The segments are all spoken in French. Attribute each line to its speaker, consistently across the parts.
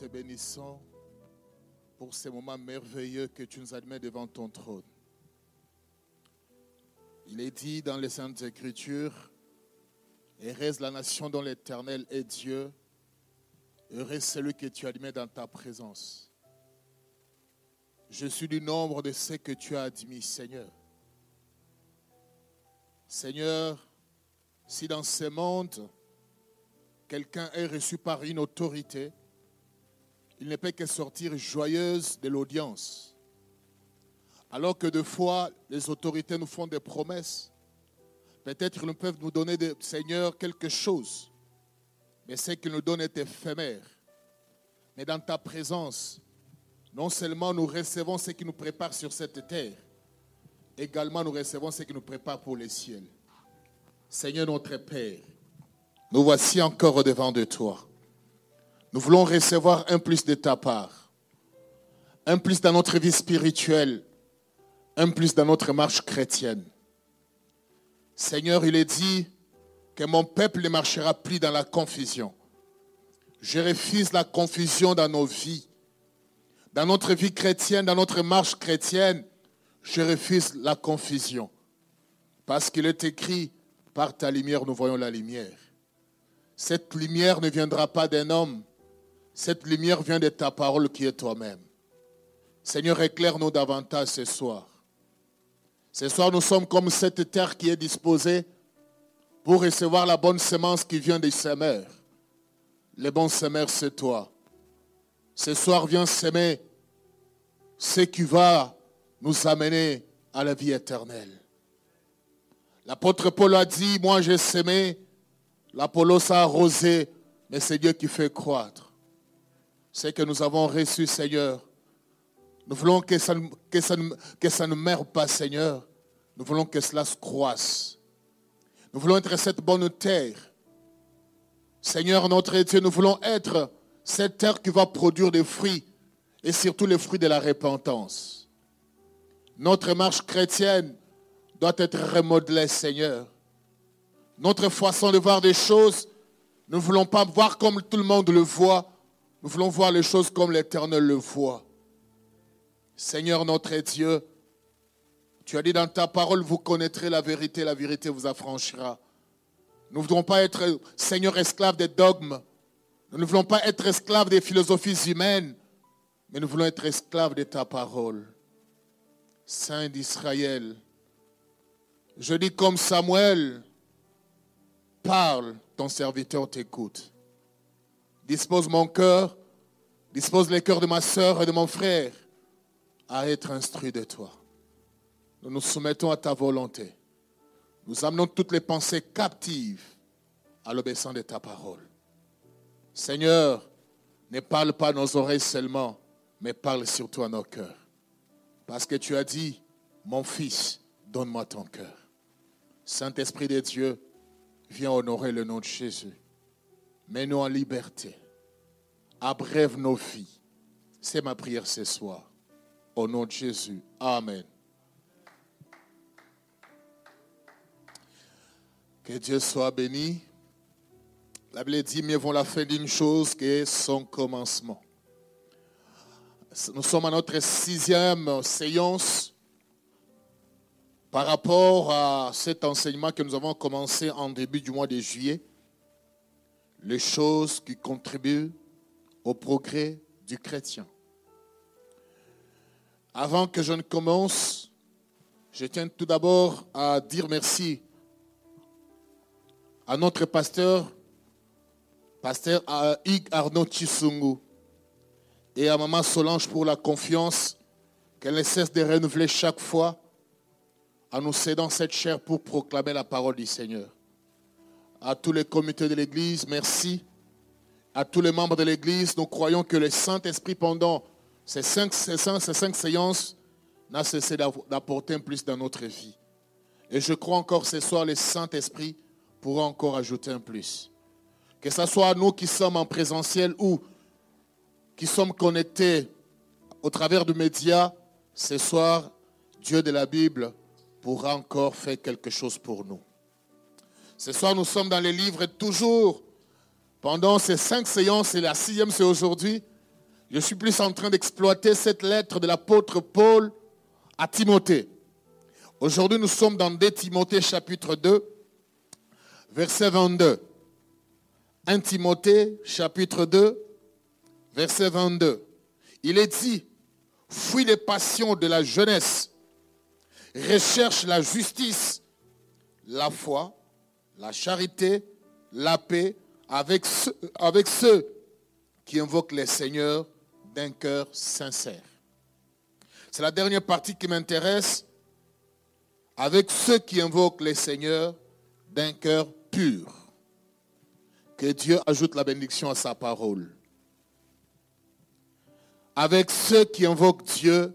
Speaker 1: Te bénissons pour ces moments merveilleux que tu nous admets devant ton trône. Il est dit dans les Saintes Écritures, Heureuse la nation dont l'Éternel est Dieu, heureux celui que tu admets dans ta présence. Je suis du nombre de ceux que tu as admis, Seigneur. Seigneur, si dans ce monde, quelqu'un est reçu par une autorité, il ne peut que sortir joyeuse de l'audience. Alors que de fois, les autorités nous font des promesses. Peut-être qu'ils peuvent nous donner, Seigneur, quelque chose. Mais ce qu'ils nous donnent est éphémère. Mais dans ta présence, non seulement nous recevons ce qui nous prépare sur cette terre, également nous recevons ce qui nous prépare pour les ciels. Seigneur notre Père, nous voici encore devant de toi. Nous voulons recevoir un plus de ta part, un plus dans notre vie spirituelle, un plus dans notre marche chrétienne. Seigneur, il est dit que mon peuple ne marchera plus dans la confusion. Je refuse la confusion dans nos vies. Dans notre vie chrétienne, dans notre marche chrétienne, je refuse la confusion. Parce qu'il est écrit, par ta lumière, nous voyons la lumière. Cette lumière ne viendra pas d'un homme. Cette lumière vient de ta parole qui est toi-même. Seigneur, éclaire-nous davantage ce soir. Ce soir, nous sommes comme cette terre qui est disposée pour recevoir la bonne semence qui vient des semeurs. Le bon semeur, c'est toi. Ce soir, viens s'aimer ce qui va nous amener à la vie éternelle. L'apôtre Paul a dit, moi j'ai semé, l'Apollos a arrosé, mais c'est Dieu qui fait croître. Ce que nous avons reçu, Seigneur, nous voulons que ça, ne meure pas, Seigneur. Nous voulons que cela se croisse. Nous voulons être cette bonne terre. Seigneur notre Dieu, nous voulons être cette terre qui va produire des fruits et surtout les fruits de la repentance. Notre marche chrétienne doit être remodelée, Seigneur. Notre façon de voir des choses, nous ne voulons pas voir comme tout le monde le voit. Nous voulons voir les choses comme l'Éternel le voit. Seigneur notre Dieu, tu as dit dans ta parole, vous connaîtrez la vérité, la vérité vous affranchira. Nous ne voulons pas être, Seigneur, esclaves des dogmes. Nous ne voulons pas être esclaves des philosophies humaines, mais nous voulons être esclaves de ta parole. Saint d'Israël, je dis comme Samuel, parle, ton serviteur t'écoute. Dispose mon cœur, dispose les cœurs de ma soeur et de mon frère à être instruits de toi. Nous nous soumettons à ta volonté. Nous amenons toutes les pensées captives à l'obéissance de ta parole. Seigneur, ne parle pas à nos oreilles seulement, mais parle surtout à nos cœurs. Parce que tu as dit, mon fils, donne-moi ton cœur. Saint-Esprit de Dieu, viens honorer le nom de Jésus. Mets-nous en liberté. Abrève nos vies. C'est ma prière ce soir. Au nom de Jésus. Amen. Que Dieu soit béni. La Bible dit, mieux vaut la fin d'une chose que son commencement. Nous sommes à notre sixième séance par rapport à cet enseignement que nous avons commencé en début du mois de juillet. Les choses qui contribuent au progrès du chrétien. Avant que je ne commence, je tiens tout d'abord à dire merci à notre pasteur, pasteur Hugues Arnaud Chisungu, et à Maman Solange pour la confiance qu'elle ne cesse de renouveler chaque fois en nous cédant cette chair pour proclamer la parole du Seigneur. À tous les comités de l'Église, merci. À tous les membres de l'Église, nous croyons que le Saint-Esprit, pendant ces cinq, ces cinq séances, n'a cessé d'apporter un plus dans notre vie. Et je crois encore ce soir, le Saint-Esprit pourra encore ajouter un plus. Que ce soit nous qui sommes en présentiel ou qui sommes connectés au travers du média, ce soir, Dieu de la Bible pourra encore faire quelque chose pour nous. Ce soir, nous sommes dans les livres toujours, pendant ces cinq séances, et la sixième c'est aujourd'hui, Je suis plus en train d'exploiter cette lettre de l'apôtre Paul à Timothée. Aujourd'hui, nous sommes dans 2 Timothée chapitre 2, verset 22. 1 Timothée chapitre 2, verset 22. Il est dit, fuis les passions de la jeunesse, recherche la justice, la foi, la charité, la paix avec ceux, avec ceux qui invoquent les seigneurs d'un cœur sincère. C'est la dernière partie qui m'intéresse. Avec ceux qui invoquent les seigneurs d'un cœur pur. Que Dieu ajoute la bénédiction à sa parole. Avec ceux qui invoquent Dieu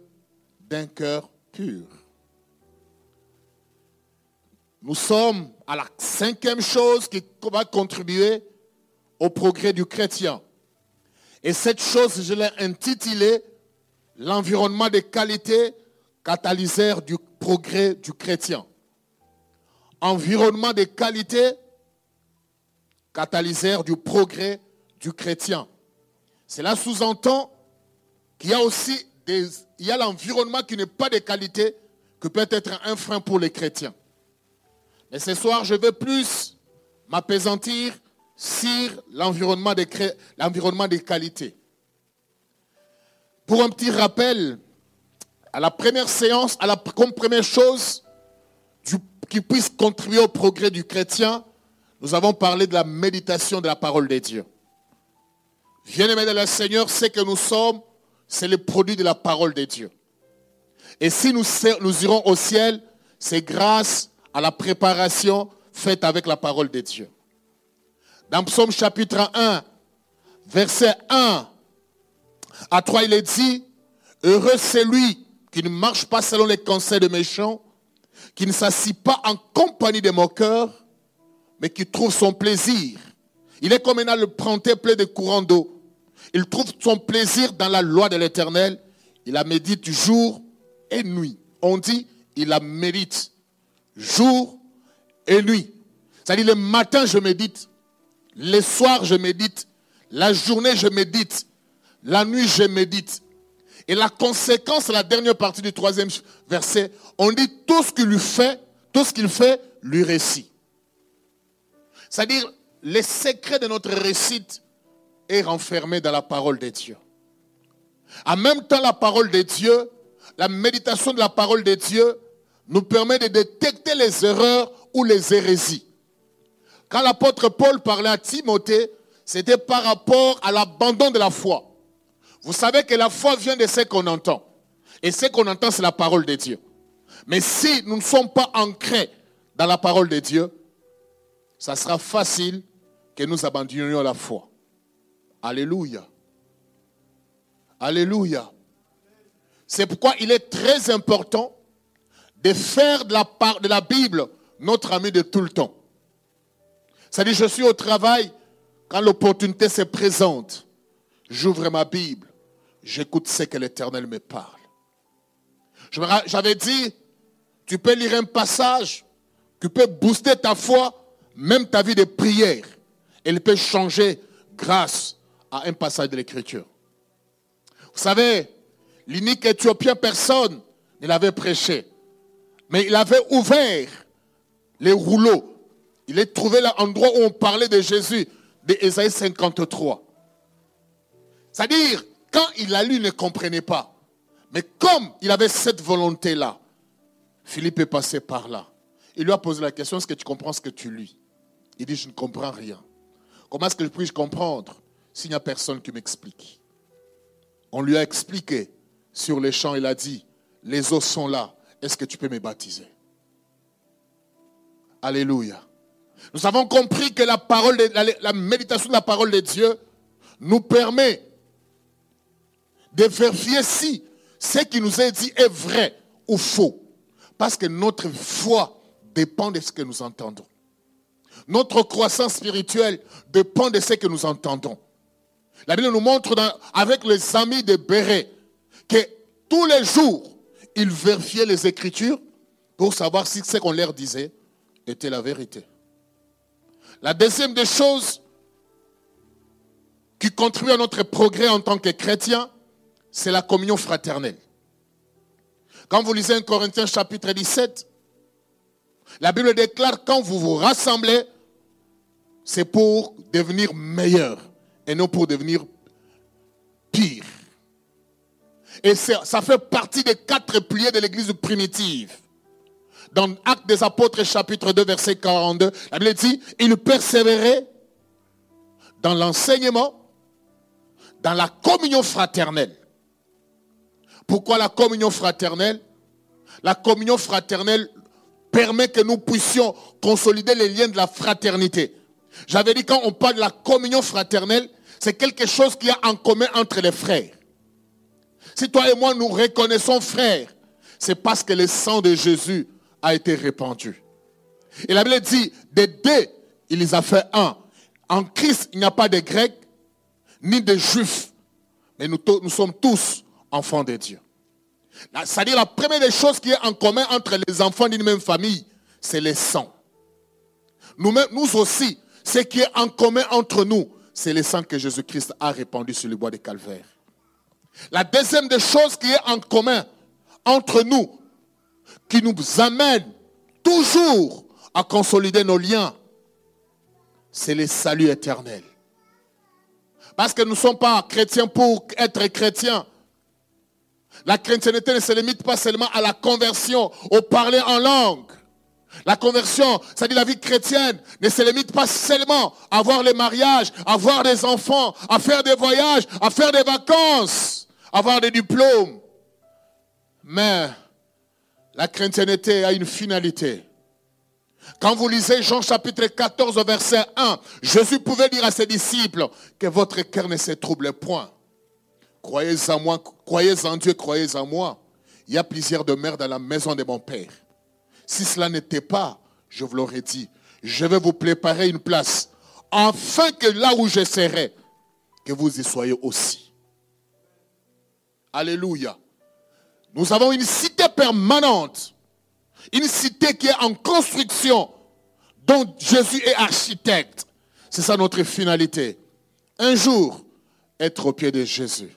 Speaker 1: d'un cœur pur. Nous sommes à la cinquième chose qui va contribuer au progrès du chrétien. Et cette chose, je l'ai intitulée L'environnement de qualité catalyseur du progrès du chrétien. Environnement de qualité catalyseur du progrès du chrétien. Cela sous-entend qu'il y a aussi des, il y a l'environnement qui n'est pas de qualité, que peut être un frein pour les chrétiens. Mais ce soir, je vais plus m'apaisantir sur l'environnement des, l'environnement des qualités. Pour un petit rappel, à la première séance, à la, comme première chose qui puisse contribuer au progrès du chrétien, nous avons parlé de la méditation de la parole de Dieu. Bien-aimé de le Seigneur, c'est que nous sommes, c'est le produit de la parole de Dieu. Et si nous, nous irons au ciel, c'est grâce à la préparation faite avec la parole de Dieu. Dans Psaume chapitre 1, verset 1 à 3, il est dit, heureux c'est lui qui ne marche pas selon les conseils de méchants, qui ne s'assit pas en compagnie des moqueurs, mais qui trouve son plaisir. Il est comme un printemps plein de courants d'eau. Il trouve son plaisir dans la loi de l'Éternel. Il la médite jour et nuit. On dit, il la médite jour et nuit. C'est-à-dire le matin, je médite. Le soir, je médite. La journée, je médite. La nuit, je médite. Et la conséquence, la dernière partie du troisième verset, on dit tout ce qu'il fait, tout ce qu'il fait, lui récit. C'est-à-dire, les secrets de notre récit est renfermé dans la parole de Dieu. En même temps, la parole de Dieu, la méditation de la parole de Dieu nous permet de détecter les erreurs ou les hérésies. Quand l'apôtre Paul parlait à Timothée, c'était par rapport à l'abandon de la foi. Vous savez que la foi vient de ce qu'on entend. Et ce qu'on entend, c'est la parole de Dieu. Mais si nous ne sommes pas ancrés dans la parole de Dieu, ça sera facile que nous abandonnions la foi. Alléluia. Alléluia. C'est pourquoi il est très important de faire de la, de la Bible notre ami de tout le temps. C'est-à-dire, je suis au travail, quand l'opportunité se présente, j'ouvre ma Bible, j'écoute ce que l'Éternel me parle. J'avais dit, tu peux lire un passage qui peut booster ta foi, même ta vie de prière. Elle peut changer grâce à un passage de l'Écriture. Vous savez, l'unique Éthiopien, personne ne l'avait prêché. Mais il avait ouvert les rouleaux. Il est trouvé l'endroit où on parlait de Jésus, d'Ésaïe 53. C'est-à-dire, quand il a lu, il ne comprenait pas. Mais comme il avait cette volonté-là, Philippe est passé par là. Il lui a posé la question, est-ce que tu comprends ce que tu lis? Il dit, je ne comprends rien. Comment est-ce que je puis comprendre s'il n'y a personne qui m'explique? On lui a expliqué sur les champs, il a dit, les eaux sont là, est-ce que tu peux me baptiser? Alléluia. Nous avons compris que la, parole la, méditation de la parole de Dieu nous permet de vérifier si ce qui nous est dit est vrai ou faux. Parce que notre foi dépend de ce que nous entendons. Notre croissance spirituelle dépend de ce que nous entendons. La Bible nous montre avec les amis de Béret que tous les jours, ils vérifiaient les Écritures pour savoir si ce qu'on leur disait était la vérité. La deuxième des choses qui contribue à notre progrès en tant que chrétien, c'est la communion fraternelle. Quand vous lisez 1 Corinthiens chapitre 17, la Bible déclare quand vous vous rassemblez, c'est pour devenir meilleur et non pour devenir pire. Et ça fait partie des quatre piliers de l'église primitive. Dans Actes des Apôtres chapitre 2 verset 42, la Bible dit, il persévérait dans l'enseignement, dans la communion fraternelle. Pourquoi la communion fraternelle? La communion fraternelle permet que nous puissions consolider les liens de la fraternité. J'avais dit quand on parle de la communion fraternelle, c'est quelque chose qui a en commun entre les frères. Si toi et moi nous reconnaissons frères, c'est parce que le sang de Jésus a été répandu. Et la Bible dit, des deux, il les a fait un. En Christ, il n'y a pas de Grecs ni de Juifs, mais nous, sommes tous enfants de Dieu. C'est-à-dire la première des choses qui est en commun entre les enfants d'une même famille, c'est le sang. Nous, nous aussi, ce qui est en commun entre nous, c'est le sang que Jésus-Christ a répandu sur le bois de Calvaire. La deuxième des choses qui est en commun entre nous, qui nous amène toujours à consolider nos liens, c'est le salut éternel. Parce que nous ne sommes pas chrétiens pour être chrétiens. La chrétienté ne se limite pas seulement à la conversion, au parler en langue. La conversion, c'est-à-dire la vie chrétienne, ne se limite pas seulement à voir les mariages, à voir des enfants, à faire des voyages, à faire des vacances, à avoir des diplômes. Mais la chrétienté a une finalité. Quand vous lisez Jean chapitre 14 verset 1, Jésus pouvait dire à ses disciples que votre cœur ne se trouble point. Croyez en moi, croyez en Dieu, croyez en moi. Il y a plusieurs demeures dans la maison de mon Père. Si cela n'était pas, je vous l'aurais dit, je vais vous préparer une place, afin que là où je serai, que vous y soyez aussi. Alléluia. Nous avons une cité permanente, une cité qui est en construction, dont Jésus est architecte. C'est ça notre finalité. Un jour, être au pied de Jésus.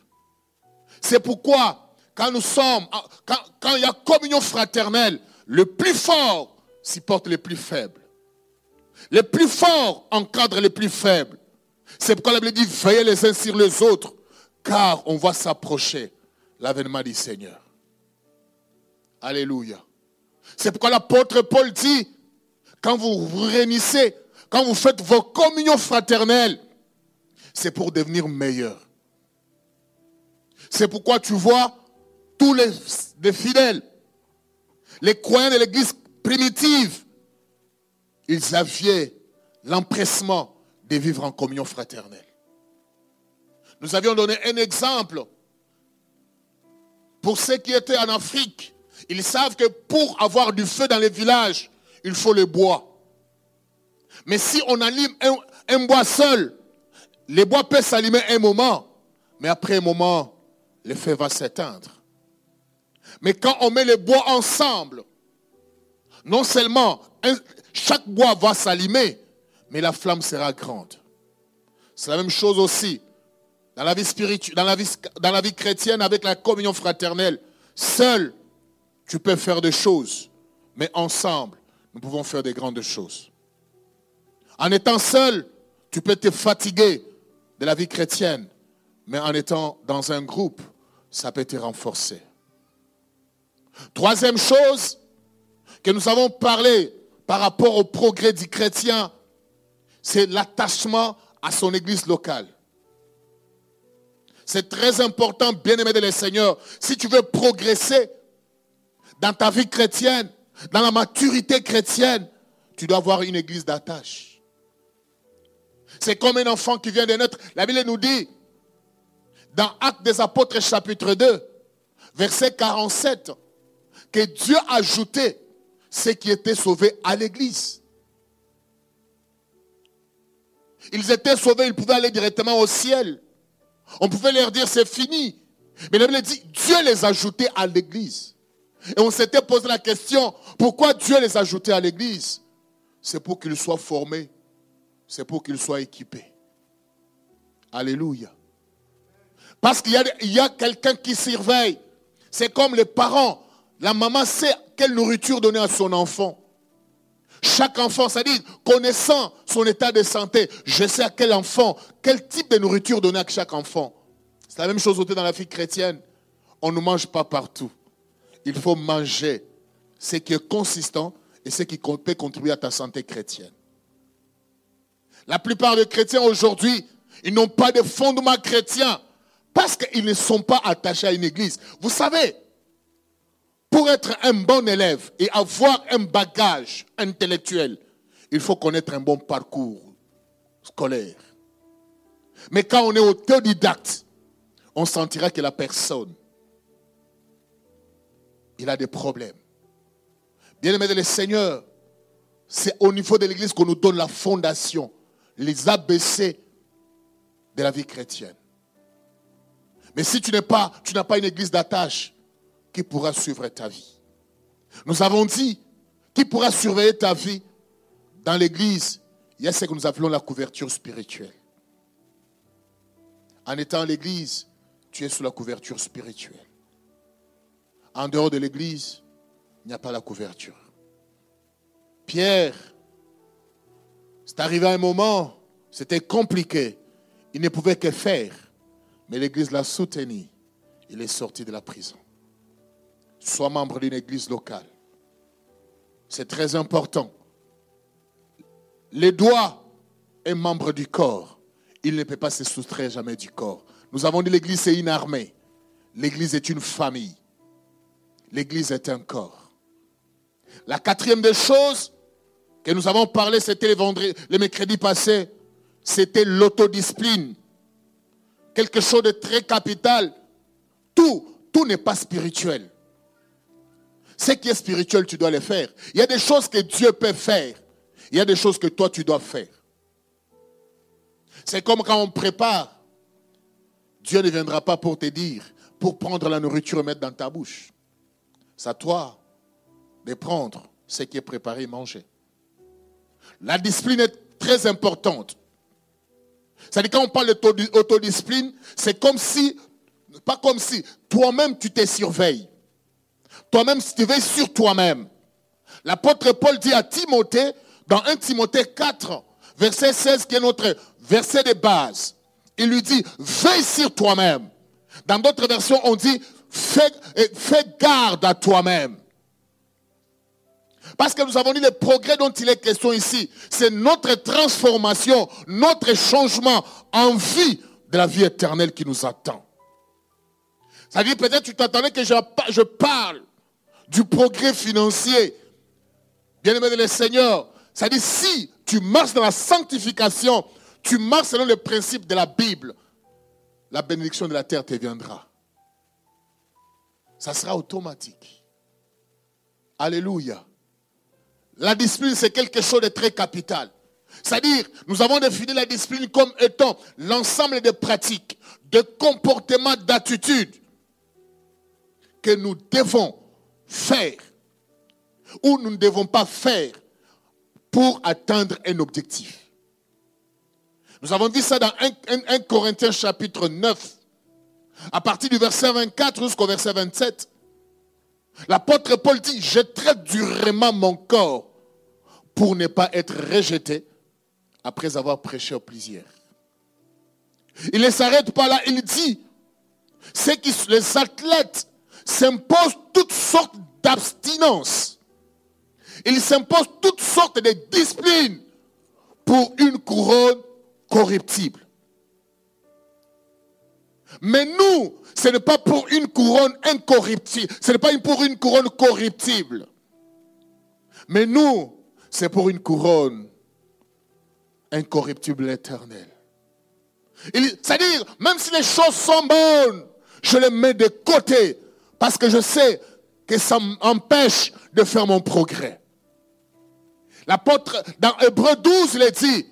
Speaker 1: C'est pourquoi, quand nous sommes, quand, quand il y a communion fraternelle, le plus fort supporte les plus faibles. Les plus forts encadrent les plus faibles. C'est pourquoi la Bible dit veillez les uns sur les autres, car on va s'approcher l'avènement du Seigneur. Alléluia. C'est pourquoi l'apôtre Paul dit, quand vous vous réunissez, quand vous faites vos communions fraternelles, c'est pour devenir meilleur. C'est pourquoi tu vois tous les, les fidèles les croyants de l'église primitive, ils avaient l'empressement de vivre en communion fraternelle. Nous avions donné un exemple pour ceux qui étaient en Afrique. Ils savent que pour avoir du feu dans les villages, il faut le bois. Mais si on allume un, bois seul, les bois peuvent s'allumer un moment, mais après un moment, le feu va s'éteindre. Mais quand on met les bois ensemble, non seulement chaque bois va s'allumer, mais la flamme sera grande. C'est la même chose aussi dans la vie spirituelle, dans la vie chrétienne avec la communion fraternelle. Seul, tu peux faire des choses, mais ensemble, nous pouvons faire des grandes choses. En étant seul, tu peux te fatiguer de la vie chrétienne, mais en étant dans un groupe, ça peut te renforcer. Troisième chose que nous avons parlé par rapport au progrès du chrétien, c'est l'attachement à son église locale. C'est très important, bien-aimé de le Seigneur. Si tu veux progresser dans ta vie chrétienne, dans la maturité chrétienne, tu dois avoir une église d'attache. C'est comme un enfant qui vient de naître. La Bible nous dit, dans Actes des Apôtres chapitre 2, verset 47, que Dieu a ajouté ceux qui étaient sauvés à l'église. Ils étaient sauvés, ils pouvaient aller directement au ciel. On pouvait leur dire c'est fini. Mais la Bible dit Dieu les a ajoutés à l'église. Et on s'était posé la question pourquoi Dieu les a ajoutés à l'église? C'est pour qu'ils soient formés, c'est pour qu'ils soient équipés. Alléluia. Parce qu'il y a, quelqu'un qui surveille. C'est comme les parents. La maman sait quelle nourriture donner à son enfant. Chaque enfant, c'est-à-dire connaissant son état de santé, je sais à quel enfant, quel type de nourriture donner à chaque enfant. C'est la même chose dans la vie chrétienne. On ne mange pas partout. Il faut manger ce qui est consistant et ce qui peut contribuer à ta santé chrétienne. La plupart des chrétiens aujourd'hui, ils n'ont pas de fondement chrétien parce qu'ils ne sont pas attachés à une église. Vous savez, pour être un bon élève et avoir un bagage intellectuel, il faut connaître un bon parcours scolaire. Mais quand on est autodidacte, on sentira que la personne, il a des problèmes. Bien aimé de le Seigneur, c'est au niveau de l'Église qu'on nous donne la fondation, les ABC de la vie chrétienne. Mais si tu n'es pas, tu n'as pas une église d'attache, qui pourra suivre ta vie? Nous avons dit, qui pourra surveiller ta vie? Dans l'église, il y a ce que nous appelons la couverture spirituelle. En étant à l'église, tu es sous la couverture spirituelle. En dehors de l'église, il n'y a pas la couverture. Pierre, c'est arrivé à un moment, c'était compliqué. Il ne pouvait que faire. Mais l'église l'a soutenu. Il est sorti de la prison. Sois membre d'une église locale. C'est très important. Les doigts est membre du corps. Il ne peut pas se soustraire jamais du corps. Nous avons dit l'église est une armée. L'église est une famille. L'église est un corps. La quatrième des choses que nous avons parlé, c'était le, le mercredi passé, c'était l'autodiscipline. Quelque chose de très capital. Tout, tout n'est pas spirituel. Ce qui est spirituel, tu dois le faire. Il y a des choses que Dieu peut faire. Il y a des choses que toi, tu dois faire. C'est comme quand on prépare. Dieu ne viendra pas pour te dire, pour prendre la nourriture et mettre dans ta bouche. C'est à toi de prendre ce qui est préparé et manger. La discipline est très importante. C'est-à-dire quand on parle d'autodiscipline, c'est comme si, pas comme si, toi-même tu te surveilles. Toi-même, tu veilles sur toi-même. L'apôtre Paul dit à Timothée, dans 1 Timothée 4, verset 16, qui est notre verset de base, il lui dit, veille sur toi-même. Dans d'autres versions, on dit, fais, garde à toi-même. Parce que nous avons dit le progrès dont il est question ici, c'est notre transformation, notre changement en vie de la vie éternelle qui nous attend. Ça veut dire peut-être tu t'attendais que je parle du progrès financier. Bien-aimé de le Seigneur, ça dit si tu marches dans la sanctification, tu marches selon les principes de la Bible, la bénédiction de la terre te viendra. Ça sera automatique. Alléluia. La discipline, c'est quelque chose de très capital. C'est-à-dire, nous avons défini la discipline comme étant l'ensemble des pratiques, de comportements, d'attitudes que nous devons faire ou nous ne devons pas faire pour atteindre un objectif. Nous avons dit ça dans 1, Corinthiens chapitre 9, à partir du verset 24 jusqu'au verset 27. L'apôtre Paul dit, je traite durement mon corps pour ne pas être rejeté après avoir prêché au plaisir. Il ne s'arrête pas là, il dit, c'est que les athlètes s'impose toutes sortes d'abstinence. Il s'impose toutes sortes de disciplines pour une couronne corruptible. Mais nous, ce n'est pas pour une couronne incorruptible. Ce n'est pas pour une couronne corruptible. Mais nous, c'est pour une couronne incorruptible éternelle. C'est-à-dire, même si les choses sont bonnes, je les mets de côté parce que je sais que ça m'empêche de faire mon progrès. L'apôtre, dans Hébreu 12, il dit,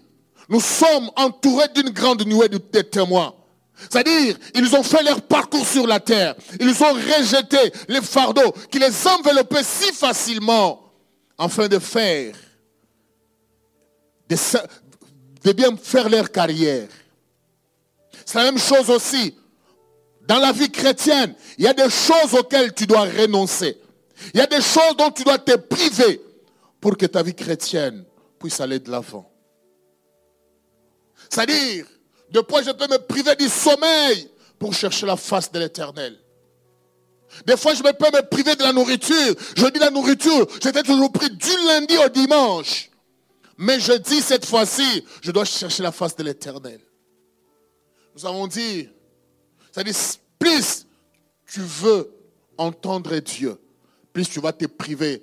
Speaker 1: nous sommes entourés d'une grande nuée de témoins. C'est-à-dire, ils ont fait leur parcours sur la terre. Ils ont rejeté les fardeaux qui les enveloppaient si facilement afin de faire, de, bien faire leur carrière. C'est la même chose aussi dans la vie chrétienne, il y a des choses auxquelles tu dois renoncer. Il y a des choses dont tu dois te priver pour que ta vie chrétienne puisse aller de l'avant. C'est-à-dire, de quoi je peux me priver du sommeil pour chercher la face de l'éternel. Des fois, je me peux me priver de la nourriture. Je dis la nourriture, j'étais toujours pris du lundi au dimanche. Mais je dis cette fois-ci, je dois chercher la face de l'éternel. Nous avons dit, c'est-à-dire, plus tu veux entendre Dieu, plus tu vas te priver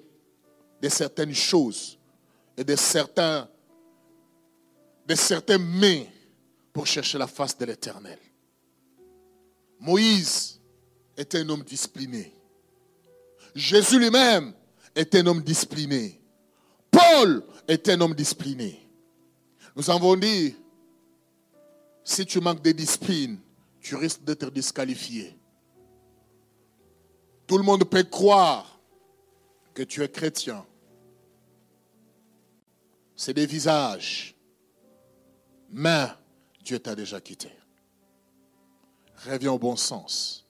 Speaker 1: de certaines choses et de certains, de certains mais pour chercher la face de l'éternel. Moïse était un homme discipliné. Jésus lui-même était un homme discipliné. Paul était un homme discipliné. Nous avons dit, si tu manques de discipline, tu risques d'être disqualifié. Tout le monde peut croire que tu es chrétien. C'est des visages. Mais Dieu t'a déjà quitté. Reviens au bon sens.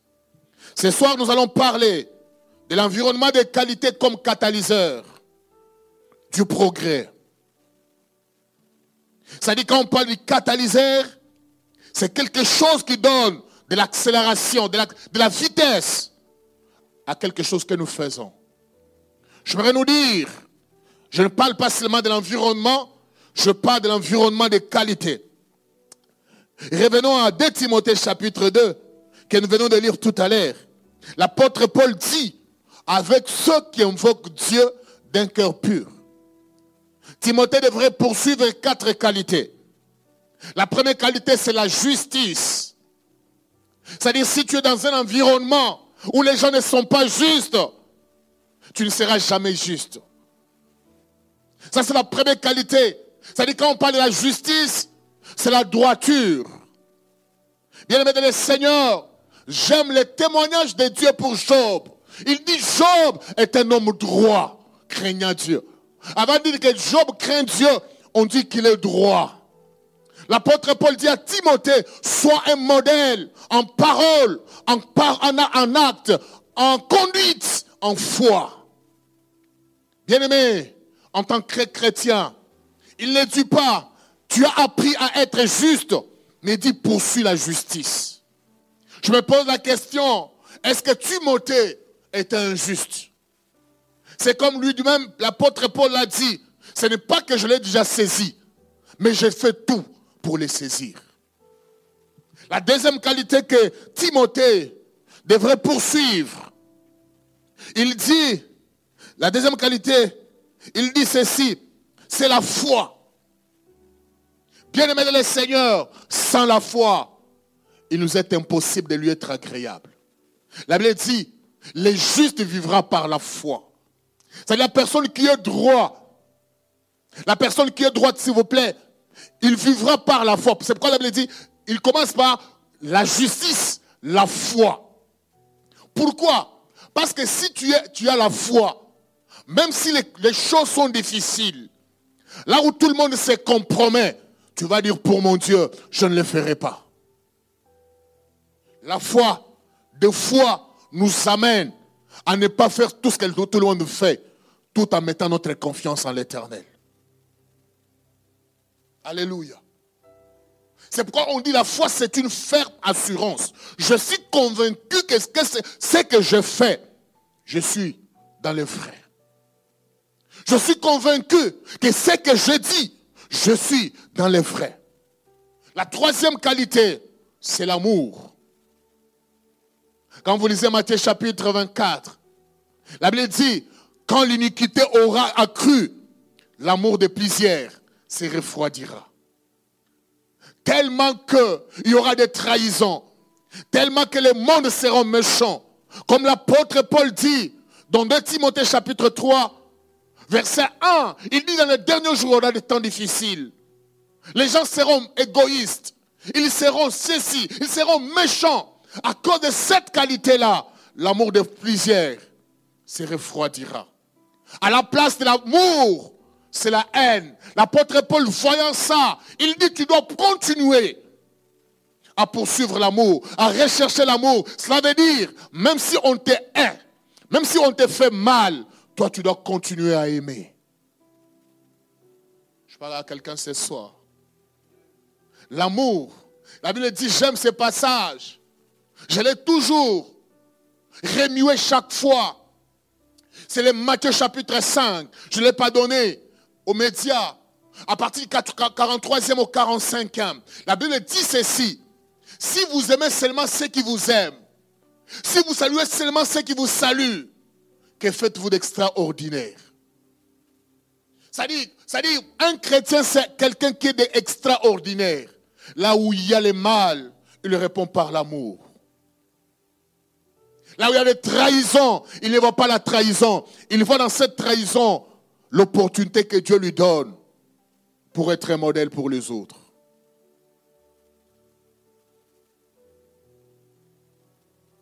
Speaker 1: Ce soir, nous allons parler de l'environnement des qualités comme catalyseur du progrès. Ça dit quand on parle du catalyseur, c'est quelque chose qui donne de l'accélération, de la, vitesse à quelque chose que nous faisons. Je voudrais nous dire, je ne parle pas seulement de l'environnement, je parle de l'environnement des qualités. Revenons à 2 Timothée chapitre 2, que nous venons de lire tout à l'heure. L'apôtre Paul dit, avec ceux qui invoquent Dieu d'un cœur pur. Timothée devrait poursuivre quatre qualités. La première qualité, c'est la justice. C'est-à-dire, si tu es dans un environnement où les gens ne sont pas justes, tu ne seras jamais juste. Ça, c'est la première qualité. C'est-à-dire, quand on parle de la justice, c'est la droiture. Bien aimé de le Seigneur, j'aime les témoignages de Dieu pour Job. Il dit Job est un homme droit, craignant Dieu. Avant de dire que Job craint Dieu, on dit qu'il est droit. L'apôtre Paul dit à Timothée, sois un modèle en parole, en, en acte, en conduite, en foi. Bien-aimé, en tant que chrétien, il ne dit pas, tu as appris à être juste, mais dit, poursuis la justice. Je me pose la question, est-ce que Timothée est injuste C'est comme lui-même, l'apôtre Paul l'a dit, ce n'est pas que je l'ai déjà saisi, mais j'ai fait tout pour les saisir. La deuxième qualité que Timothée devrait poursuivre, il dit, la deuxième qualité, il dit ceci, c'est la foi. Bien-aimé de le Seigneur, sans la foi, il nous est impossible de lui être agréable. La Bible dit, les justes vivra par la foi. C'est la personne qui est droit. La personne qui est droite, s'il vous plaît, il vivra par la foi. C'est pourquoi la Bible dit, il commence par la justice, la foi. Pourquoi? Parce que si tu, es, tu as la foi, même si les, choses sont difficiles, là où tout le monde se compromet, tu vas dire pour mon Dieu, je ne le ferai pas. La foi, de foi, nous amène à ne pas faire tout ce que tout le monde fait, tout en mettant notre confiance en l'éternel. Alléluia. C'est pourquoi on dit la foi, c'est une ferme assurance. Je suis convaincu que ce que je fais, je suis dans le vrai. Je suis convaincu que ce que je dis, je suis dans le vrai. La troisième qualité, c'est l'amour. Quand vous lisez Matthieu chapitre 24, la Bible dit, quand l'iniquité aura accru, l'amour de plusieurs se refroidira. Tellement qu'il y aura des trahisons, tellement que les mondes seront méchants. Comme l'apôtre Paul dit dans 2 Timothée chapitre 3, verset 1, il dit dans les derniers jours, on aura des temps difficiles. Les gens seront égoïstes, ils seront ceci, ils seront méchants. À cause de cette qualité-là, l'amour de plusieurs se refroidira. À la place de l'amour, c'est la haine. L'apôtre Paul, voyant ça, il dit, tu dois continuer à poursuivre l'amour, à rechercher l'amour. Cela veut dire, même si on te hait, même si on te fait mal, toi tu dois continuer à aimer. Je parle à quelqu'un ce soir. L'amour, la Bible dit, j'aime ces passages. Je l'ai toujours remué chaque fois. C'est le Matthieu chapitre 5. Je ne l'ai pas donné aux médias. À partir du 43e au 45e. La Bible dit ceci. Si vous aimez seulement ceux qui vous aiment, si vous saluez seulement ceux qui vous saluent, que faites-vous d'extraordinaire? C'est-à-dire, un chrétien, c'est quelqu'un qui est d'extraordinaire. Là où il y a le mal, il répond par l'amour. Là où il y a des trahisons, il ne voit pas la trahison. Il voit dans cette trahison l'opportunité que Dieu lui donne pour être un modèle pour les autres.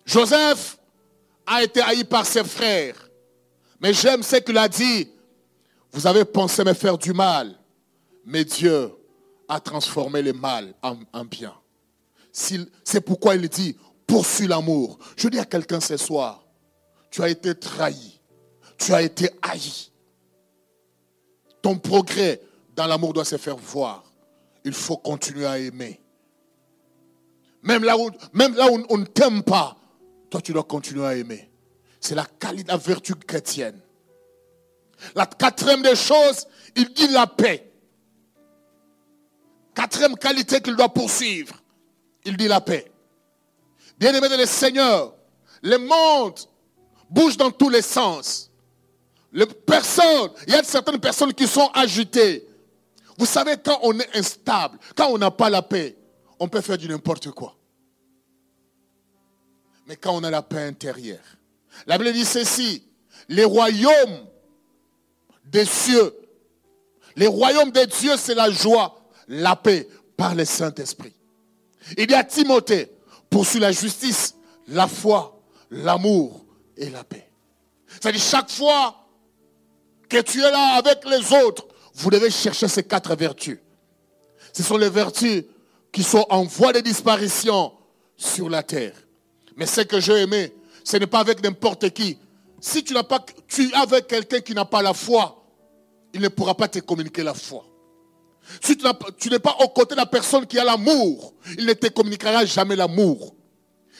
Speaker 1: Joseph a été haï par ses frères. Mais j'aime ce qu'il a dit. Vous avez pensé me faire du mal, mais Dieu a transformé le mal en, en bien. C'est pourquoi il dit, poursuis l'amour. Je dis à quelqu'un ce soir, tu as été trahi, tu as été haï. Ton progrès dans l'amour doit se faire voir. Il faut continuer à aimer. Même là même là où on ne t'aime pas, toi tu dois continuer à aimer. C'est la qualité, la vertu chrétienne. La quatrième des choses, il dit la paix. Quatrième qualité qu'il doit poursuivre, il dit la paix. Bien-aimés de le Seigneur, le monde bouge dans tous les sens. Les personnes, il y a certaines personnes qui sont agitées. Vous savez, quand on est instable, quand on n'a pas la paix, on peut faire du n'importe quoi. Mais quand on a la paix intérieure, la Bible dit ceci, les royaumes des cieux, les royaumes des dieux, c'est la joie, la paix par le Saint-Esprit. Il y a Timothée, poursuit la justice, la foi, l'amour et la paix. C'est-à-dire chaque fois que tu es là avec les autres, vous devez chercher ces quatre vertus. Ce sont les vertus qui sont en voie de disparition sur la terre. Mais ce que j'ai aimé, ce n'est pas avec n'importe qui. Si tu n'as pas, tu es avec quelqu'un qui n'a pas la foi, il ne pourra pas te communiquer la foi. Si tu n'es pas aux côtés de la personne qui a l'amour, il ne te communiquera jamais l'amour.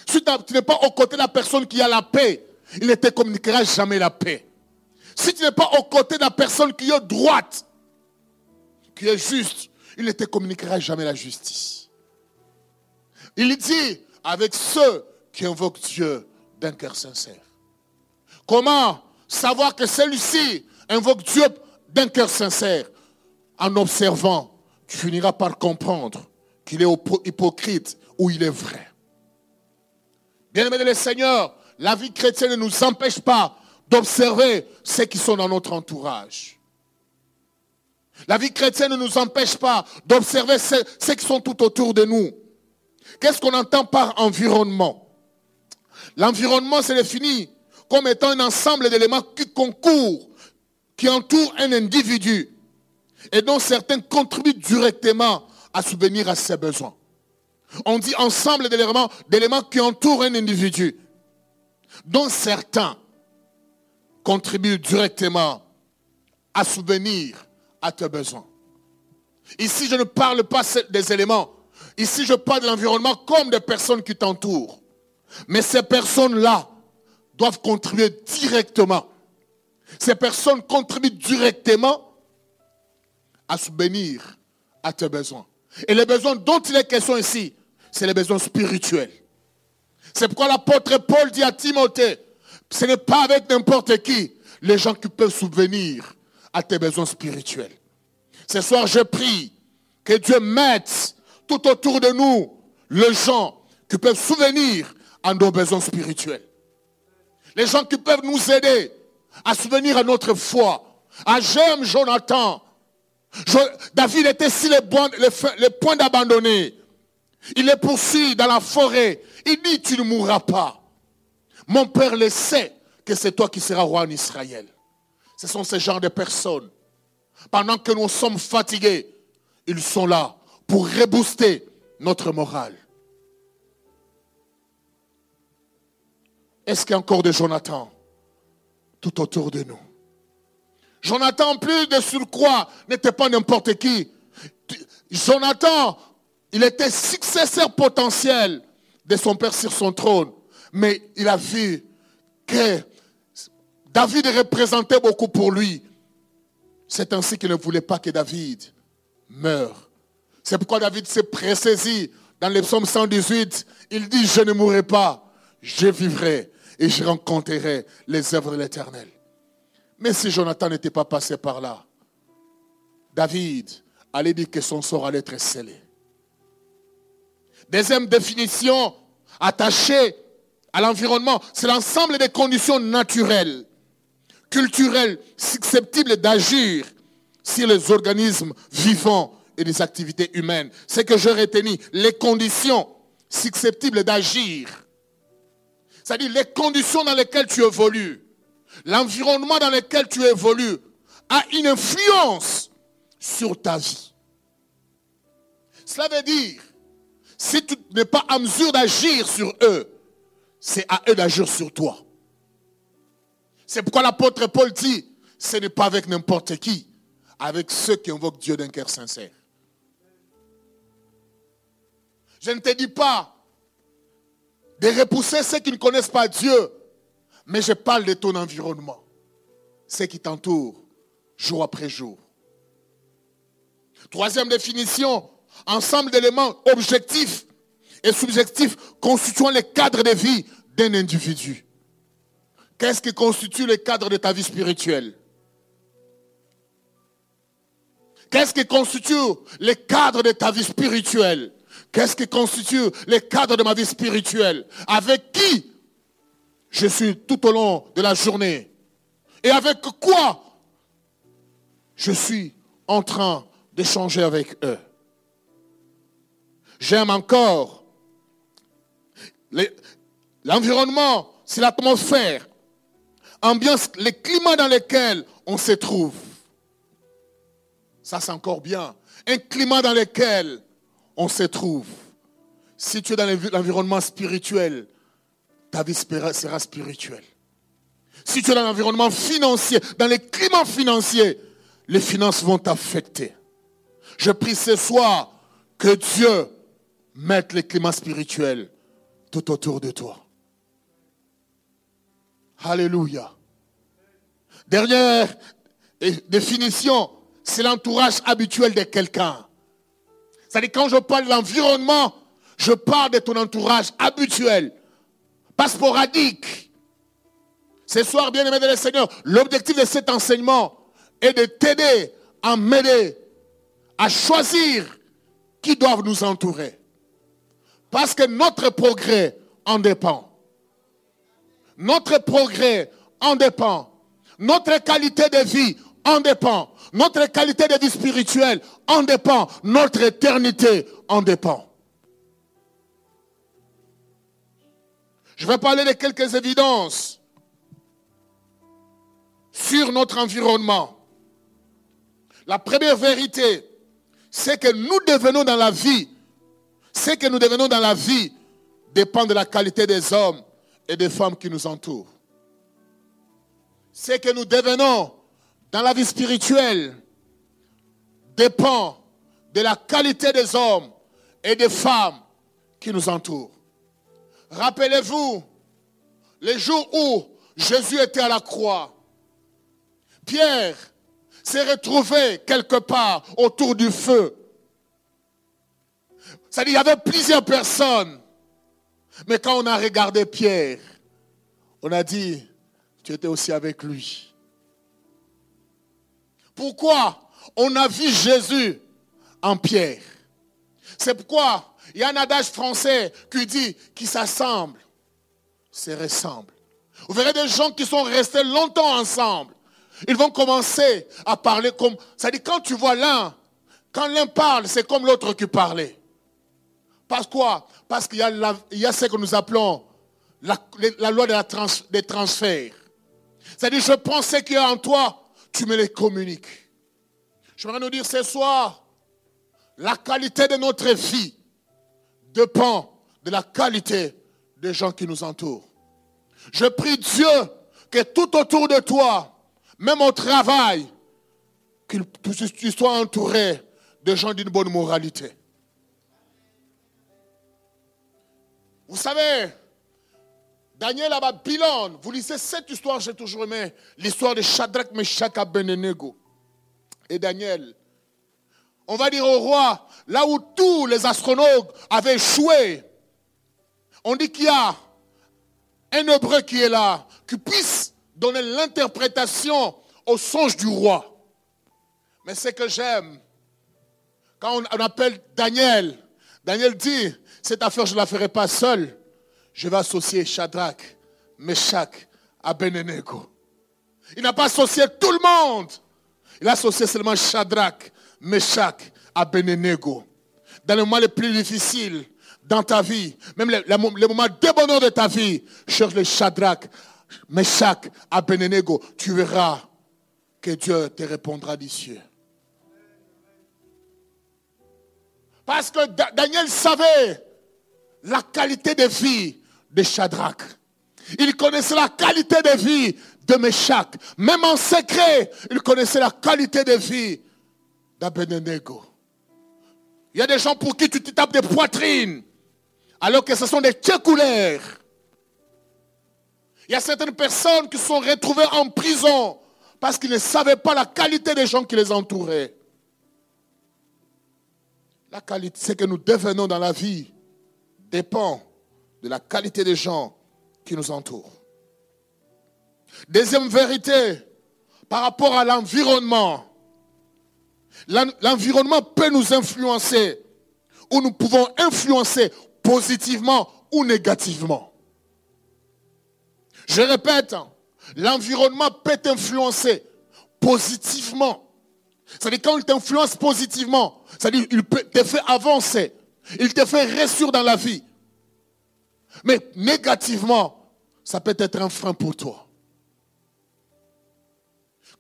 Speaker 1: Si tu n'es pas aux côtés de la personne qui a la paix, il ne te communiquera jamais la paix. Si tu n'es pas aux côtés de la personne qui est droite, qui est juste, il ne te communiquera jamais la justice. Il dit avec ceux qui invoquent Dieu d'un cœur sincère. Comment savoir que celui-ci invoque Dieu d'un cœur sincère? En observant, tu finiras par comprendre qu'il est hypocrite ou il est vrai. Bien-aimés de le la vie chrétienne ne nous empêche pas d'observer ceux qui sont dans notre entourage. La vie chrétienne ne nous empêche pas d'observer ceux, qui sont tout autour de nous. Qu'est-ce qu'on entend par environnement? L'environnement, c'est défini comme étant un ensemble d'éléments qui concourent, qui entourent un individu et dont certains contribuent directement à subvenir à ses besoins. On dit ensemble d'éléments, qui entourent un individu, dont certains contribuent directement à subvenir à tes besoins. Ici, je ne parle pas des éléments. Ici, je parle de l'environnement comme des personnes qui t'entourent. Mais ces personnes-là doivent contribuer directement. Ces personnes contribuent directement à subvenir à tes besoins. Et les besoins dont il est question ici, c'est les besoins spirituels. C'est pourquoi l'apôtre Paul dit à Timothée, ce n'est pas avec n'importe qui les gens qui peuvent subvenir à tes besoins spirituels. Ce soir, je prie que Dieu mette tout autour de nous les gens qui peuvent souvenir à nos besoins spirituels. Les gens qui peuvent nous aider à souvenir à notre foi. À j'aime Jonathan, David était sur les, points d'abandonner. Il est poursuivi dans la forêt. Il dit, tu ne mourras pas. Mon père le sait que c'est toi qui seras roi en Israël. Ce sont ces genres de personnes. Pendant que nous sommes fatigués, ils sont là pour rebooster notre morale. Est-ce qu'il y a encore de Jonathan tout autour de nous? Jonathan, plus de surcroît, n'était pas n'importe qui. Jonathan, il était successeur potentiel de son père sur son trône. Mais il a vu que David représentait beaucoup pour lui. C'est ainsi qu'il ne voulait pas que David meure. C'est pourquoi David s'est pressaisi dans le psaume 118. Il dit, je ne mourrai pas, je vivrai et je rencontrerai les œuvres de l'Éternel. Mais si Jonathan n'était pas passé par là, David allait dire que son sort allait être scellé. Deuxième définition attachée à l'environnement, c'est l'ensemble des conditions naturelles, culturelles, susceptibles d'agir sur les organismes vivants et les activités humaines. C'est que je retenu les conditions susceptibles d'agir. C'est-à-dire les conditions dans lesquelles tu évolues, l'environnement dans lequel tu évolues a une influence sur ta vie. Cela veut dire, si tu n'es pas en mesure d'agir sur eux, c'est à eux d'agir sur toi. C'est pourquoi l'apôtre Paul dit, ce n'est pas avec n'importe qui, avec ceux qui invoquent Dieu d'un cœur sincère. Je ne te dis pas de repousser ceux qui ne connaissent pas Dieu, mais je parle de ton environnement, ceux qui t'entourent jour après jour. Troisième définition, ensemble d'éléments objectifs et subjectifs constituant le cadre de vie d'un individu. Qu'est-ce qui constitue le cadre de ta vie spirituelle? Qu'est-ce qui constitue le cadre de ta vie spirituelle? Qu'est-ce qui constitue le cadre de ma vie spirituelle? Avec qui je suis tout au long de la journée? Et avec quoi je suis en train d'échanger avec eux? J'aime encore l'environnement, c'est l'atmosphère, ambiance, le climat dans lequel on se trouve. Ça, c'est encore bien. Un climat dans lequel on se trouve. Si tu es dans l'environnement spirituel, ta vie sera spirituelle. Si tu es dans l'environnement financier, dans le climat financier, les finances vont t'affecter. Je prie ce soir que Dieu mette le climat spirituel tout autour de toi. Alléluia. Dernière définition, c'est l'entourage habituel de quelqu'un. C'est-à-dire quand je parle de l'environnement, je parle de ton entourage habituel, pas sporadique. Ce soir, bien aimé de le Seigneur, l'objectif de cet enseignement est de t'aider à m'aider à choisir qui doivent nous entourer. Parce que notre progrès en dépend. Notre progrès en dépend. Notre qualité de vie en dépend. Notre qualité de vie spirituelle en dépend. Notre éternité en dépend. Je vais parler de quelques évidences sur notre environnement. La première vérité, c'est que nous devenons dans la vie ce que nous devenons dans la vie dépend de la qualité des hommes et des femmes qui nous entourent. Ce que nous devenons dans la vie spirituelle dépend de la qualité des hommes et des femmes qui nous entourent. Rappelez-vous, les jours où Jésus était à la croix, Pierre s'est retrouvé quelque part autour du feu c'est-à-dire, il y avait plusieurs personnes. Mais quand on a regardé Pierre, on a dit, tu étais aussi avec lui. Pourquoi On a vu Jésus en Pierre? C'est pourquoi il y a un adage français qui dit qui s'assemble, se ressemble. Vous verrez des gens qui sont restés longtemps ensemble. Ils vont commencer à parler comme... C'est-à-dire quand tu vois l'un, quand l'un parle, c'est comme l'autre qui parlait. Parce quoi? Parce qu'il y, a ce que nous appelons la, loi des transferts. C'est-à-dire, je prends ce qu'il y a en toi, tu me les communiques. Je voudrais nous dire ce soir, la qualité de notre vie dépend de la qualité des gens qui nous entourent. Je prie Dieu que tout autour de toi, même au travail, que tu sois entouré de gens d'une bonne moralité. Vous savez, Daniel à Babylone, vous lisez cette histoire, j'ai toujours aimé, l'histoire de Shadrach, Meshach, Abednego et Daniel. On va dire au roi, là où tous les astronautes avaient échoué, on dit qu'il y a un hébreu qui est là, qui puisse donner l'interprétation au songe du roi. Mais ce que j'aime, quand on appelle Daniel, Daniel dit, cette affaire, je ne la ferai pas seul. Je vais associer Shadrach, Meshach, Abednego. Il n'a pas associé tout le monde. Il a associé seulement Shadrach, Meshach, Abednego. Dans les moments les plus difficiles dans ta vie, même les, moments de bonheur de ta vie, cherche le Shadrach, Meshach, Abednego. Tu verras que Dieu te répondra des cieux. Parce que Daniel savait la qualité de vie de Shadrach. Il connaissait la qualité de vie de Meshach. Même en secret, il connaissait la qualité de vie d'Abednego. Il y a des gens pour qui tu te tapes des poitrines, alors que ce sont des tchécoulères. Il y a certaines personnes qui sont retrouvées en prison parce qu'ils ne savaient pas la qualité des gens qui les entouraient. La qualité, ce que nous devenons dans la vie dépend de la qualité des gens qui nous entourent. Deuxième vérité, par rapport à l'environnement. L'environnement peut nous influencer ou nous pouvons influencer positivement ou négativement. Je répète, l'environnement peut influencer positivement. C'est-à-dire quand il t'influence positivement, c'est-à-dire il te fait avancer, il te fait réussir dans la vie. Mais négativement, ça peut être un frein pour toi.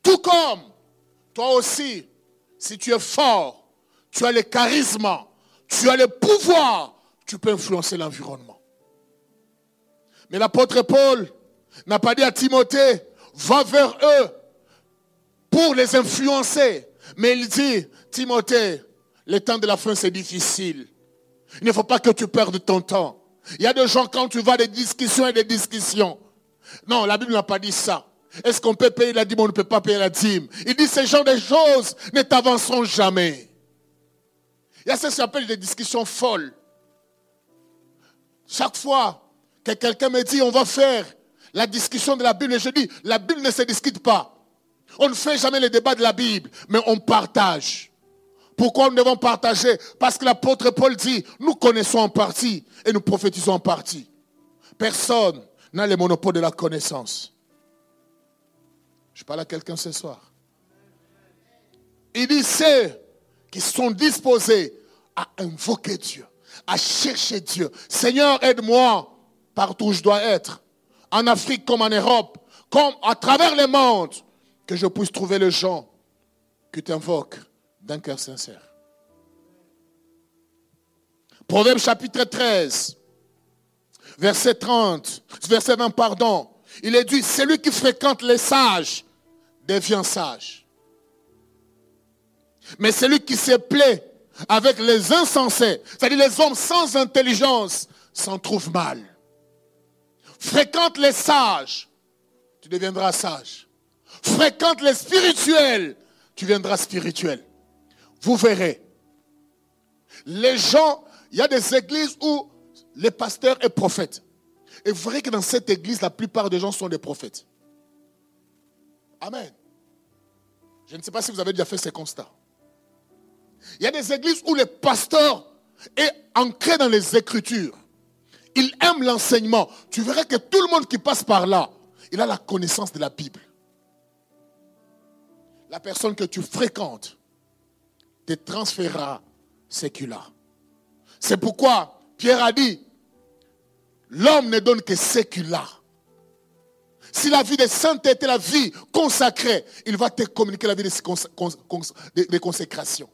Speaker 1: Tout comme toi aussi, si tu es fort, tu as le charisme, tu as le pouvoir, tu peux influencer l'environnement. Mais l'apôtre Paul n'a pas dit à Timothée, va vers eux pour les influencer. Mais il dit, Timothée, le temps de la fin c'est difficile. Il ne faut pas que tu perdes ton temps. Il y a des gens, quand tu vas des discussions et des discussions. Non, la Bible n'a pas dit ça. Est-ce qu'on peut payer la dîme ou on ne peut pas payer la dîme? Il dit ce genre de choses ne t'avanceront jamais. Il y a ce qu'on appelle des discussions folles. Chaque fois que quelqu'un me dit on va faire la discussion de la Bible, je dis la Bible ne se discute pas. On ne fait jamais les débats de la Bible, mais on partage. Pourquoi nous devons partager? Parce que l'apôtre Paul dit, nous connaissons en partie et nous prophétisons en partie. Personne n'a le monopole de la connaissance. Je parle à quelqu'un ce soir. Il dit ceux qui sont disposés à invoquer Dieu, à chercher Dieu. Seigneur, aide-moi partout où je dois être, en Afrique comme en Europe, comme à travers le monde, que je puisse trouver les gens qui t'invoquent d'un cœur sincère. Proverbe chapitre 13, verset 30, verset 20, pardon. Il est dit, celui qui fréquente les sages devient sage. Mais celui qui se plaît avec les insensés, c'est-à-dire les hommes sans intelligence, s'en trouve mal. Fréquente les sages, tu deviendras sage. Fréquente les spirituels, tu deviendras spirituel vous verrez. Les gens, il y a des églises où les pasteurs est prophète. Et vous verrez que dans cette église, la plupart des gens sont des prophètes. Amen. Je ne sais pas si vous avez déjà fait ces constats. Il y a des églises où le pasteur est ancré dans les écritures. Il aime l'enseignement. Tu verras que tout le monde qui passe par là, il a la connaissance de la Bible. La personne que tu fréquentes, te transférera ce qu'il a. C'est pourquoi Pierre a dit, l'homme ne donne que ce qu'il a. Si la vie de sainteté était la vie consacrée, il va te communiquer la vie de, consécration.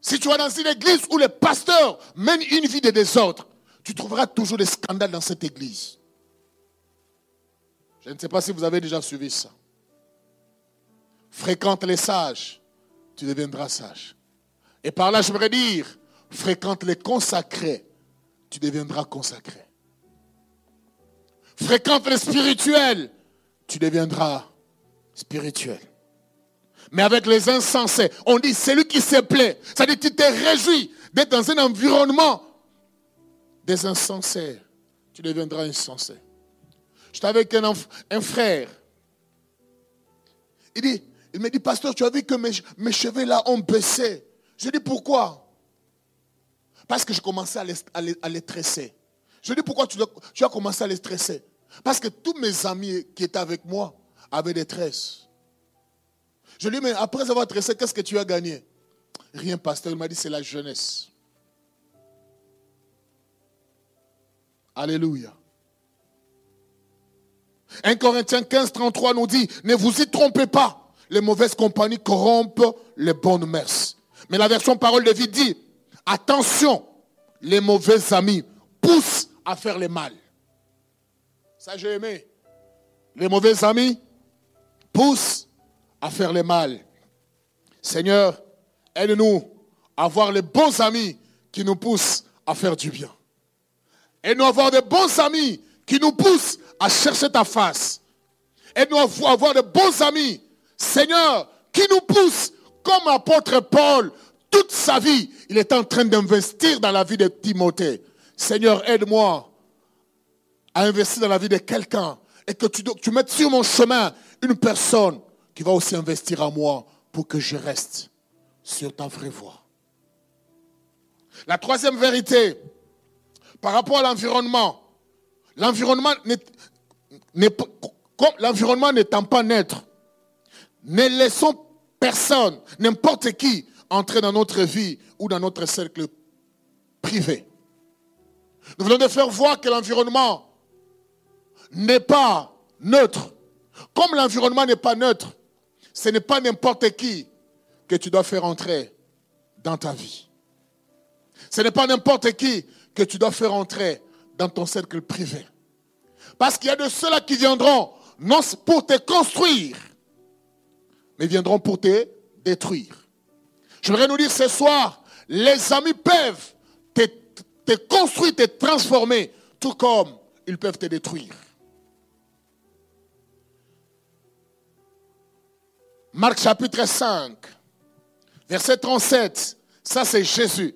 Speaker 1: Si tu vas dans une église où les pasteurs mènent une vie de désordre, tu trouveras toujours des scandales dans cette église. Je ne sais pas si vous avez déjà suivi ça. Fréquente les sages, tu deviendras sage. Et par là, je voudrais dire, fréquente les consacrés, tu deviendras consacré. Fréquente les spirituels, tu deviendras spirituel. Mais avec les insensés, on dit celui qui se plaît. Dit, tu te réjouis d'être dans un environnement des insensés. Tu deviendras insensé. J'étais avec un, un frère. Il dit, il me dit, pasteur, tu as vu que mes, cheveux là ont baissé. Je dis, pourquoi? Parce que je commençais à les, tresser. Je dis, pourquoi tu, tu as commencé à les stresser Parce que tous mes amis qui étaient avec moi avaient des tresses. Je lui dis, mais après avoir tressé, qu'est-ce que tu as gagné? Rien, pasteur. Il m'a dit, c'est la jeunesse. Alléluia. 1 Corinthiens 15, 33 nous dit, ne vous y trompez pas. Les mauvaises compagnies corrompent les bonnes mœurs. Mais la version parole de vie dit, attention, les mauvais amis poussent à faire le mal. Ça, j'ai aimé. Les mauvais amis poussent à faire le mal. Seigneur, aide-nous à avoir les bons amis qui nous poussent à faire du bien. Aide-nous à avoir de bons amis qui nous poussent à chercher ta face. Aide-nous à avoir de bons amis, Seigneur, qui nous poussent comme apôtre Paul, toute sa vie, il est en train d'investir dans la vie de Timothée. Seigneur, aide-moi à investir dans la vie de quelqu'un et que tu, tu mettes sur mon chemin une personne qui va aussi investir en moi pour que je reste sur ta vraie voie. La troisième vérité, par rapport à l'environnement, l'environnement l'environnement n'étant pas neutre, ne laissons personne, n'importe qui, entrer dans notre vie ou dans notre cercle privé. Nous voulons de faire voir que l'environnement n'est pas neutre. Comme l'environnement n'est pas neutre, ce n'est pas n'importe qui que tu dois faire entrer dans ta vie. Ce n'est pas n'importe qui que tu dois faire entrer dans ton cercle privé. Parce qu'il y a de ceux-là qui viendront non pour te construire, mais viendront pour te détruire. Je voudrais nous dire ce soir, les amis peuvent te, construire, te transformer, tout comme ils peuvent te détruire. Marc chapitre 5, verset 37, ça c'est Jésus.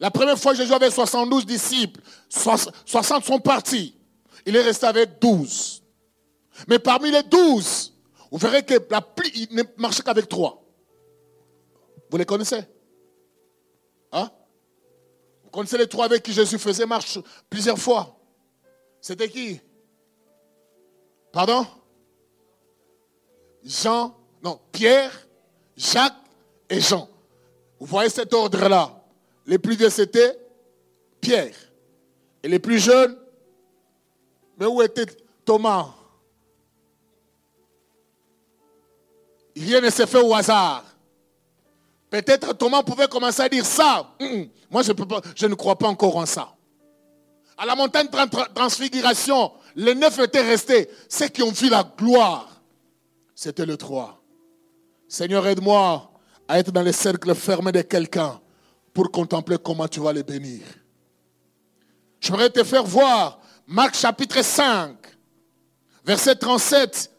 Speaker 1: La première fois, Jésus avait 72 disciples, 60 sont partis. Il est resté avec 12. Mais parmi les 12, vous verrez que la pluie, il ne marchait qu'avec trois. Vous les connaissez? Hein? Vous connaissez les trois avec qui Jésus faisait marche plusieurs fois? C'était qui? Pardon? Jean, non, Pierre, Jacques et Jean. Vous voyez cet ordre-là. Les plus vieux, c'était Pierre. Et les plus jeunes, mais où était Thomas? Rien ne s'est fait au hasard. Peut-être Thomas pouvait commencer à dire ça. Moi, je, peux pas, je ne crois pas encore en ça. À la montagne transfiguration, les neuf étaient restés. Ceux qui ont vu la gloire, c'était le trois. Seigneur, aide-moi à être dans les cercles fermés de quelqu'un pour contempler comment tu vas les bénir. Je voudrais te faire voir Marc chapitre 5, verset 37.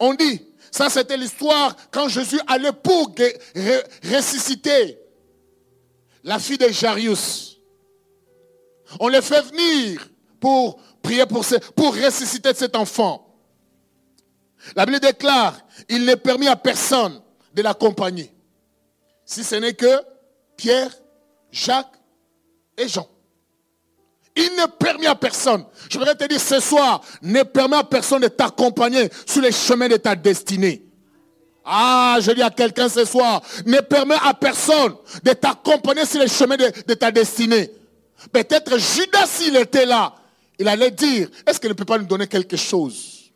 Speaker 1: On dit, ça, c'était l'histoire quand Jésus allait pour ressusciter la fille de Jarius. On les fait venir pour prier pour, pour ressusciter cet enfant. La Bible déclare, il n'est permis à personne de l'accompagner. Si ce n'est que Pierre, Jacques et Jean. Il ne permet à personne. Je voudrais te dire ce soir, ne permet à personne de t'accompagner sur les chemins de ta destinée. Ah, je dis à quelqu'un ce soir, ne permet à personne de t'accompagner sur les chemins de, ta destinée. Peut-être Judas, s'il était là, il allait dire, est-ce qu'il ne peut pas nous donner quelque chose?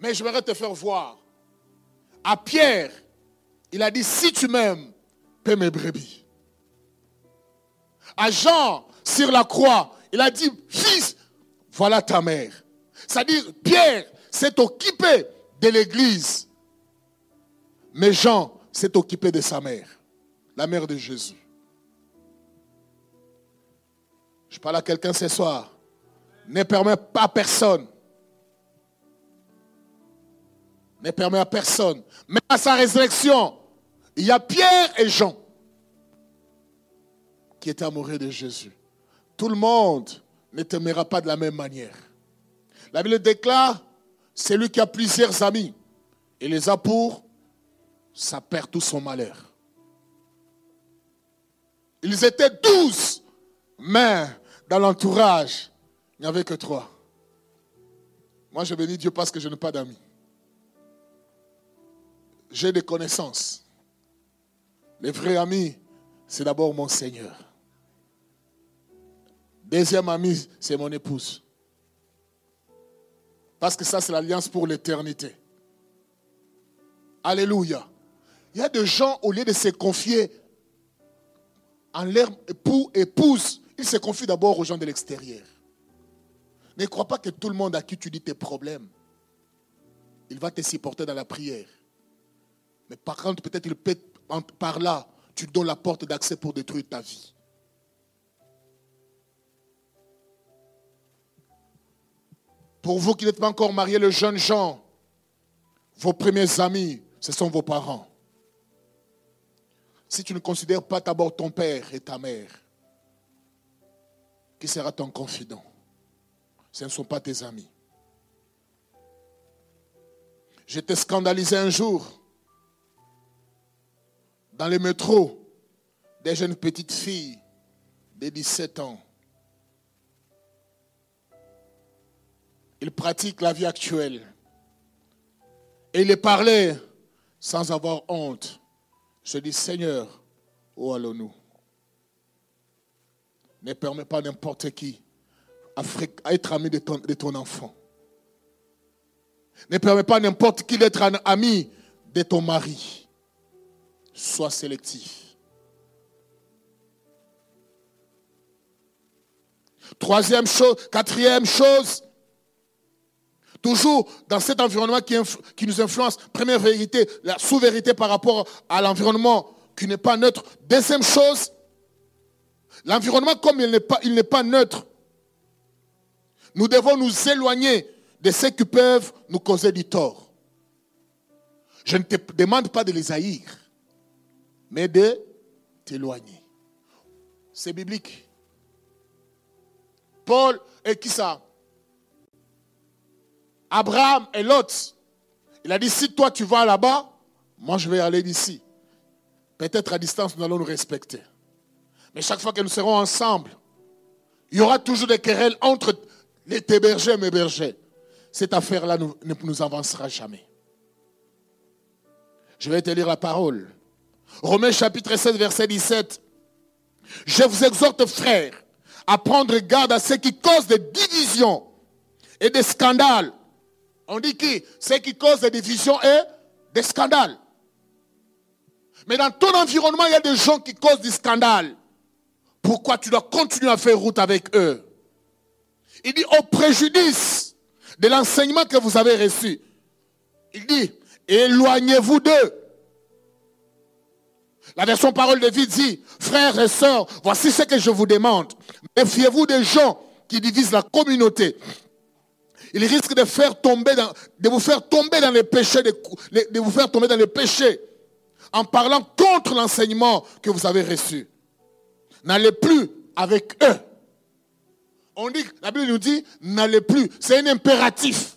Speaker 1: Mais je voudrais te faire voir. À Pierre, il a dit, si tu m'aimes, paie mes brebis. À Jean, sur la croix, il a dit, fils, voilà ta mère. C'est-à-dire, Pierre s'est occupé de l'église. Mais Jean s'est occupé de sa mère, la mère de Jésus. Je parle à quelqu'un ce soir. Ne permet pas à personne. Ne permet à personne. Mais à sa résurrection, il y a Pierre et Jean qui étaient amoureux de Jésus. Tout le monde ne t'aimera pas de la même manière. La Bible déclare, celui qui a plusieurs amis et les a pour, ça perd tout son malheur. Ils étaient douze, mais dans l'entourage, il n'y avait que trois. Moi, je bénis Dieu parce que je n'ai pas d'amis. J'ai des connaissances. Les vrais amis, c'est d'abord mon Seigneur. Deuxième ami, c'est mon épouse. Parce que ça, c'est l'alliance pour l'éternité. Alléluia. Il y a des gens, au lieu de se confier en leur époux, épouse, ils se confient d'abord aux gens de l'extérieur. Ne crois pas que tout le monde à qui tu dis tes problèmes, il va te supporter dans la prière. Mais par contre, peut-être par là, tu donnes la porte d'accès pour détruire ta vie. Pour vous qui n'êtes pas encore mariés, le jeune gens, vos premiers amis, ce sont vos parents. Si tu ne considères pas d'abord ton père et ta mère, qui sera ton confident? Ce ne sont pas tes amis. J'étais scandalisé un jour dans le métro des jeunes petites filles de 17 ans il pratique la vie actuelle. Et il est parlé sans avoir honte. Je dis, Seigneur, où allons-nous? Ne permets pas n'importe qui à être ami de ton, enfant. Ne permets pas n'importe qui d'être ami de ton mari. Sois sélectif. Troisième chose, quatrième chose, Toujours dans cet environnement qui, nous influence, première vérité, la sous-vérité par rapport à l'environnement qui n'est pas neutre. Deuxième chose, l'environnement comme il n'est pas, il n'est pas neutre, nous devons nous éloigner de ceux qui peuvent nous causer du tort. Je ne te demande pas de les haïr, mais de t'éloigner. C'est biblique. Paul, et qui ça? Abraham et Lot. Il a dit, si toi tu vas là-bas, moi je vais aller d'ici. Peut-être à distance, nous allons nous respecter. Mais chaque fois que nous serons ensemble, il y aura toujours des querelles entre les tes bergers et mes bergers. Cette affaire-là ne nous avancera jamais. Je vais te lire la parole. Romains chapitre 16, verset 17. Je vous exhorte, frères, à prendre garde à ceux qui causent des divisions et des scandales on dit que ce qui cause des divisions et des scandales. Mais dans ton environnement, il y a des gens qui causent des scandales. Pourquoi tu dois continuer à faire route avec eux? Il dit au préjudice de l'enseignement que vous avez reçu. Il dit, éloignez-vous d'eux. La version parole de vie dit, frères et sœurs, voici ce que je vous demande. Méfiez-vous des gens qui divisent la communauté il risque de, vous faire tomber dans les péchés, vous faire tomber dans les péchés en parlant contre l'enseignement que vous avez reçu. N'allez plus avec eux. On dit, la Bible nous dit, n'allez plus. C'est un impératif.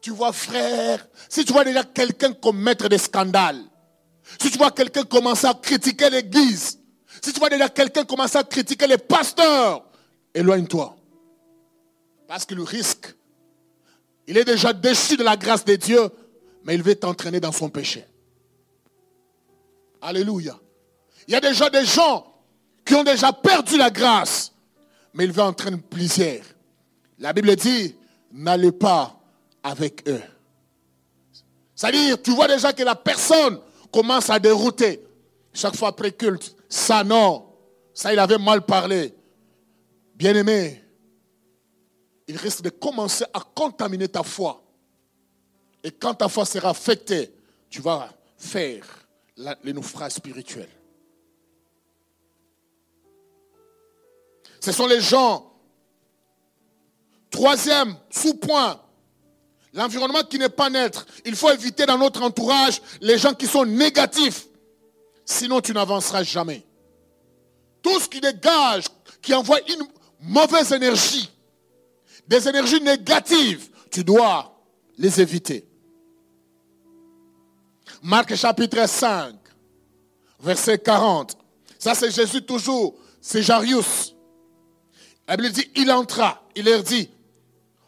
Speaker 1: Tu vois, frère, si tu vois déjà quelqu'un commettre des scandales, si tu vois quelqu'un commencer à critiquer l'église, si tu vois déjà quelqu'un commencer à critiquer les pasteurs, éloigne-toi. Parce que le risque, il est déjà déchu de la grâce de Dieu, mais il veut t'entraîner dans son péché. Alléluia. Il y a déjà des gens qui ont déjà perdu la grâce, mais il veut entraîner plusieurs. La Bible dit, n'allez pas avec eux. C'est-à-dire, tu vois déjà que la personne commence à dérouter chaque fois après culte. Ça non, Ça, il avait mal parlé. Bien-aimé, il risque de commencer à contaminer ta foi. Et quand ta foi sera affectée, tu vas faire les naufrages spirituels. Ce sont les gens. Troisième sous-point, l'environnement qui n'est pas neutre. Il faut éviter dans notre entourage les gens qui sont négatifs. Sinon, tu n'avanceras jamais. Tout ce qui dégage, qui envoie une mauvaise énergie, des énergies négatives, tu dois les éviter. Marc chapitre 5, verset 40. Ça, c'est Jésus toujours. C'est Jarius. Dit, il entra, il leur dit,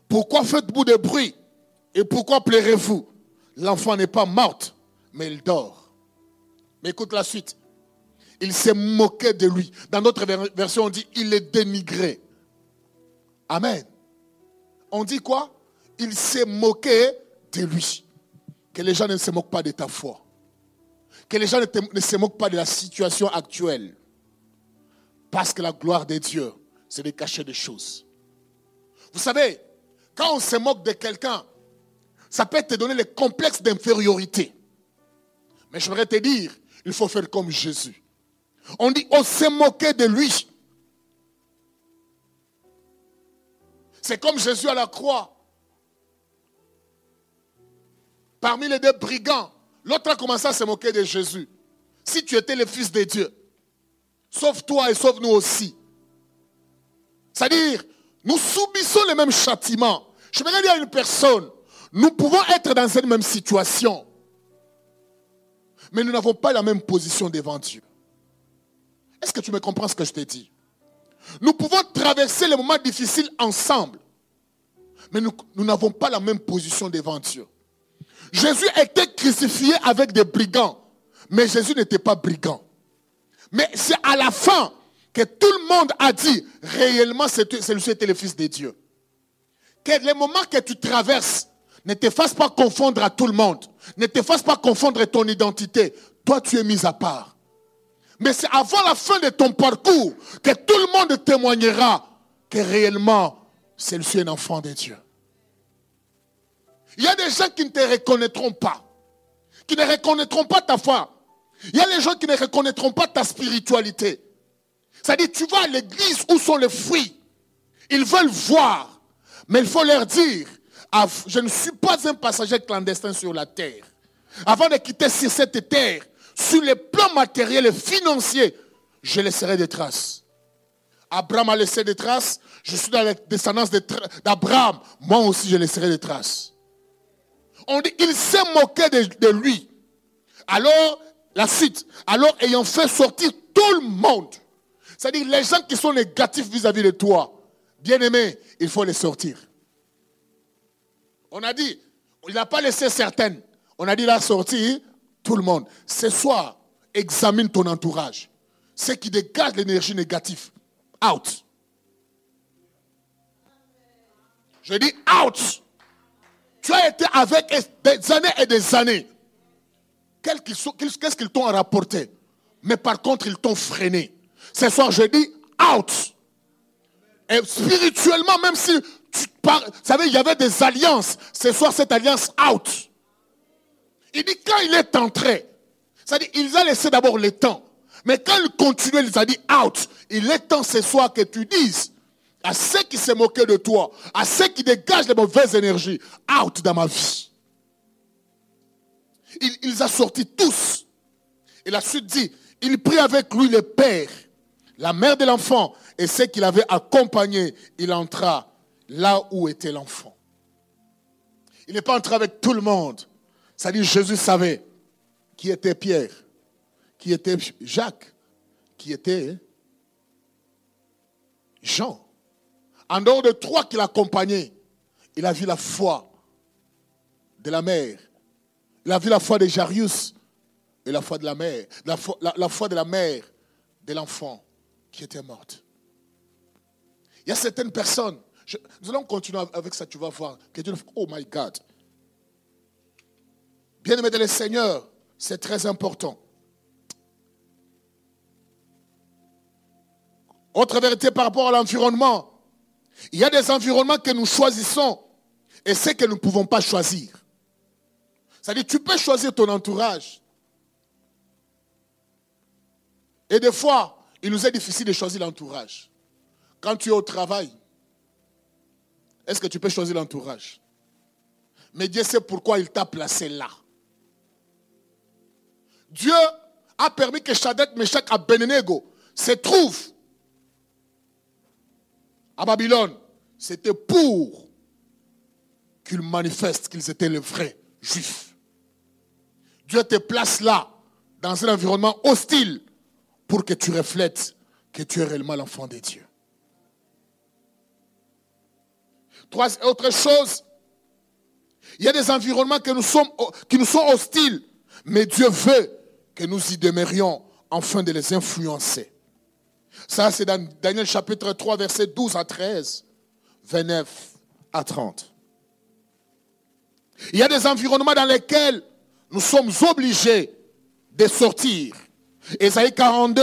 Speaker 1: pourquoi faites-vous de bruit et pourquoi pleurez-vous? L'enfant n'est pas mort, mais il dort. Mais écoute la suite. Il s'est moqué de lui. Dans notre version, on dit, il est dénigré. Amen. On dit quoi? Il s'est moqué de lui. Que les gens ne se moquent pas de ta foi. Que les gens ne, se moquent pas de la situation actuelle. Parce que la gloire de Dieu, c'est de cacher des choses. Vous savez, quand on se moque de quelqu'un, ça peut te donner le complexe d'infériorité. Mais je voudrais te dire, il faut faire comme Jésus. On dit, on s'est moqué de lui. C'est comme Jésus à la croix. Parmi les deux brigands, l'autre a commencé à se moquer de Jésus. Si tu étais le Fils de Dieu, sauve-toi et sauve-nous aussi. C'est-à-dire, nous subissons les mêmes châtiments. Je vais dire à une personne, nous pouvons être dans cette même situation, mais nous n'avons pas la même position devant Dieu. Est-ce que tu me comprends ce que je t'ai dit? Nous pouvons traverser les moments difficiles ensemble, mais nous n'avons pas la même position devant Dieu. Jésus était crucifié avec des brigands, mais Jésus n'était pas brigand. Mais c'est à la fin que tout le monde a dit réellement celui-ci était le Fils de Dieu. Que les moments que tu traverses ne te fassent pas confondre à tout le monde, ne te fassent pas confondre ton identité. Toi, tu es mis à part. Mais c'est avant la fin de ton parcours que tout le monde témoignera que réellement, celui-ci est un enfant de Dieu. Il y a des gens qui ne te reconnaîtront pas, qui ne reconnaîtront pas ta foi. Il y a les gens qui ne reconnaîtront pas ta spiritualité. C'est-à-dire, tu vas à l'église où sont les fruits. Ils veulent voir, mais il faut leur dire, je ne suis pas un passager clandestin sur la terre. Avant de quitter sur cette terre, sur les plans matériels et financiers, je laisserai des traces. Abraham a laissé des traces. Je suis dans la descendance d'Abraham. Moi aussi, je laisserai des traces. On dit, il s'est moqué de, lui. Alors, la suite, alors ayant fait sortir tout le monde, c'est-à-dire les gens qui sont négatifs vis-à-vis de toi, bien aimé, il faut les sortir. On a dit, il n'a pas laissé certaines. On a dit, il a sorti tout le monde. Ce soir, examine ton entourage. Ce qui dégage l'énergie négative. Out. Je dis out. Tu as été avec des années et des années. Qu'est-ce qu'ils t'ont rapporté? Mais par contre, ils t'ont freiné. Ce soir, je dis out. Et spirituellement, même si tu parles, vous savez, il y avait des alliances. Ce soir, cette alliance out. Il dit quand il est entré, c'est-à-dire, il a laissé d'abord le temps. Mais quand il continuait, il a dit out. Il est temps ce soir que tu dises à ceux qui se moquaient de toi, à ceux qui dégagent les mauvaises énergies, out dans ma vie. Il, les a sortis tous. Et la suite dit, il prit avec lui le père, la mère de l'enfant et ceux qui l'avaient accompagné. Il entra là où était l'enfant. Il n'est pas entré avec tout le monde. Ça dit, Jésus savait qui était Pierre, qui était Jacques, qui était Jean. En dehors de trois qui l'accompagnaient, il a vu la foi de la mère. Il a vu la foi de Jarius et la foi de la mère. La foi, de la mère de l'enfant qui était morte. Il y a certaines personnes. nous allons continuer avec ça, tu vas voir. Que Dieu, oh my God. Bien-aimé de le Seigneur, c'est très important. Autre vérité par rapport à l'environnement. Il y a des environnements que nous choisissons et ceux que nous ne pouvons pas choisir. C'est-à-dire, tu peux choisir ton entourage. Et des fois, il nous est difficile de choisir l'entourage. Quand tu es au travail, est-ce que tu peux choisir l'entourage? Mais Dieu sait pourquoi il t'a placé là. Dieu a permis que Shadrach, Meshach Abednego se trouvent à Babylone. C'était pour qu'ils manifestent qu'ils étaient les vrais juifs. Dieu te place là, dans un environnement hostile, pour que tu reflètes que tu es réellement l'enfant de Dieu. Trois, autre chose, il y a des environnements qui nous sont hostiles, mais Dieu veut que nous y demeurions afin de les influencer. Ça, c'est dans Daniel chapitre 3, verset 12 à 13, 29 à 30. Il y a des environnements dans lesquels nous sommes obligés de sortir. Ésaïe 42,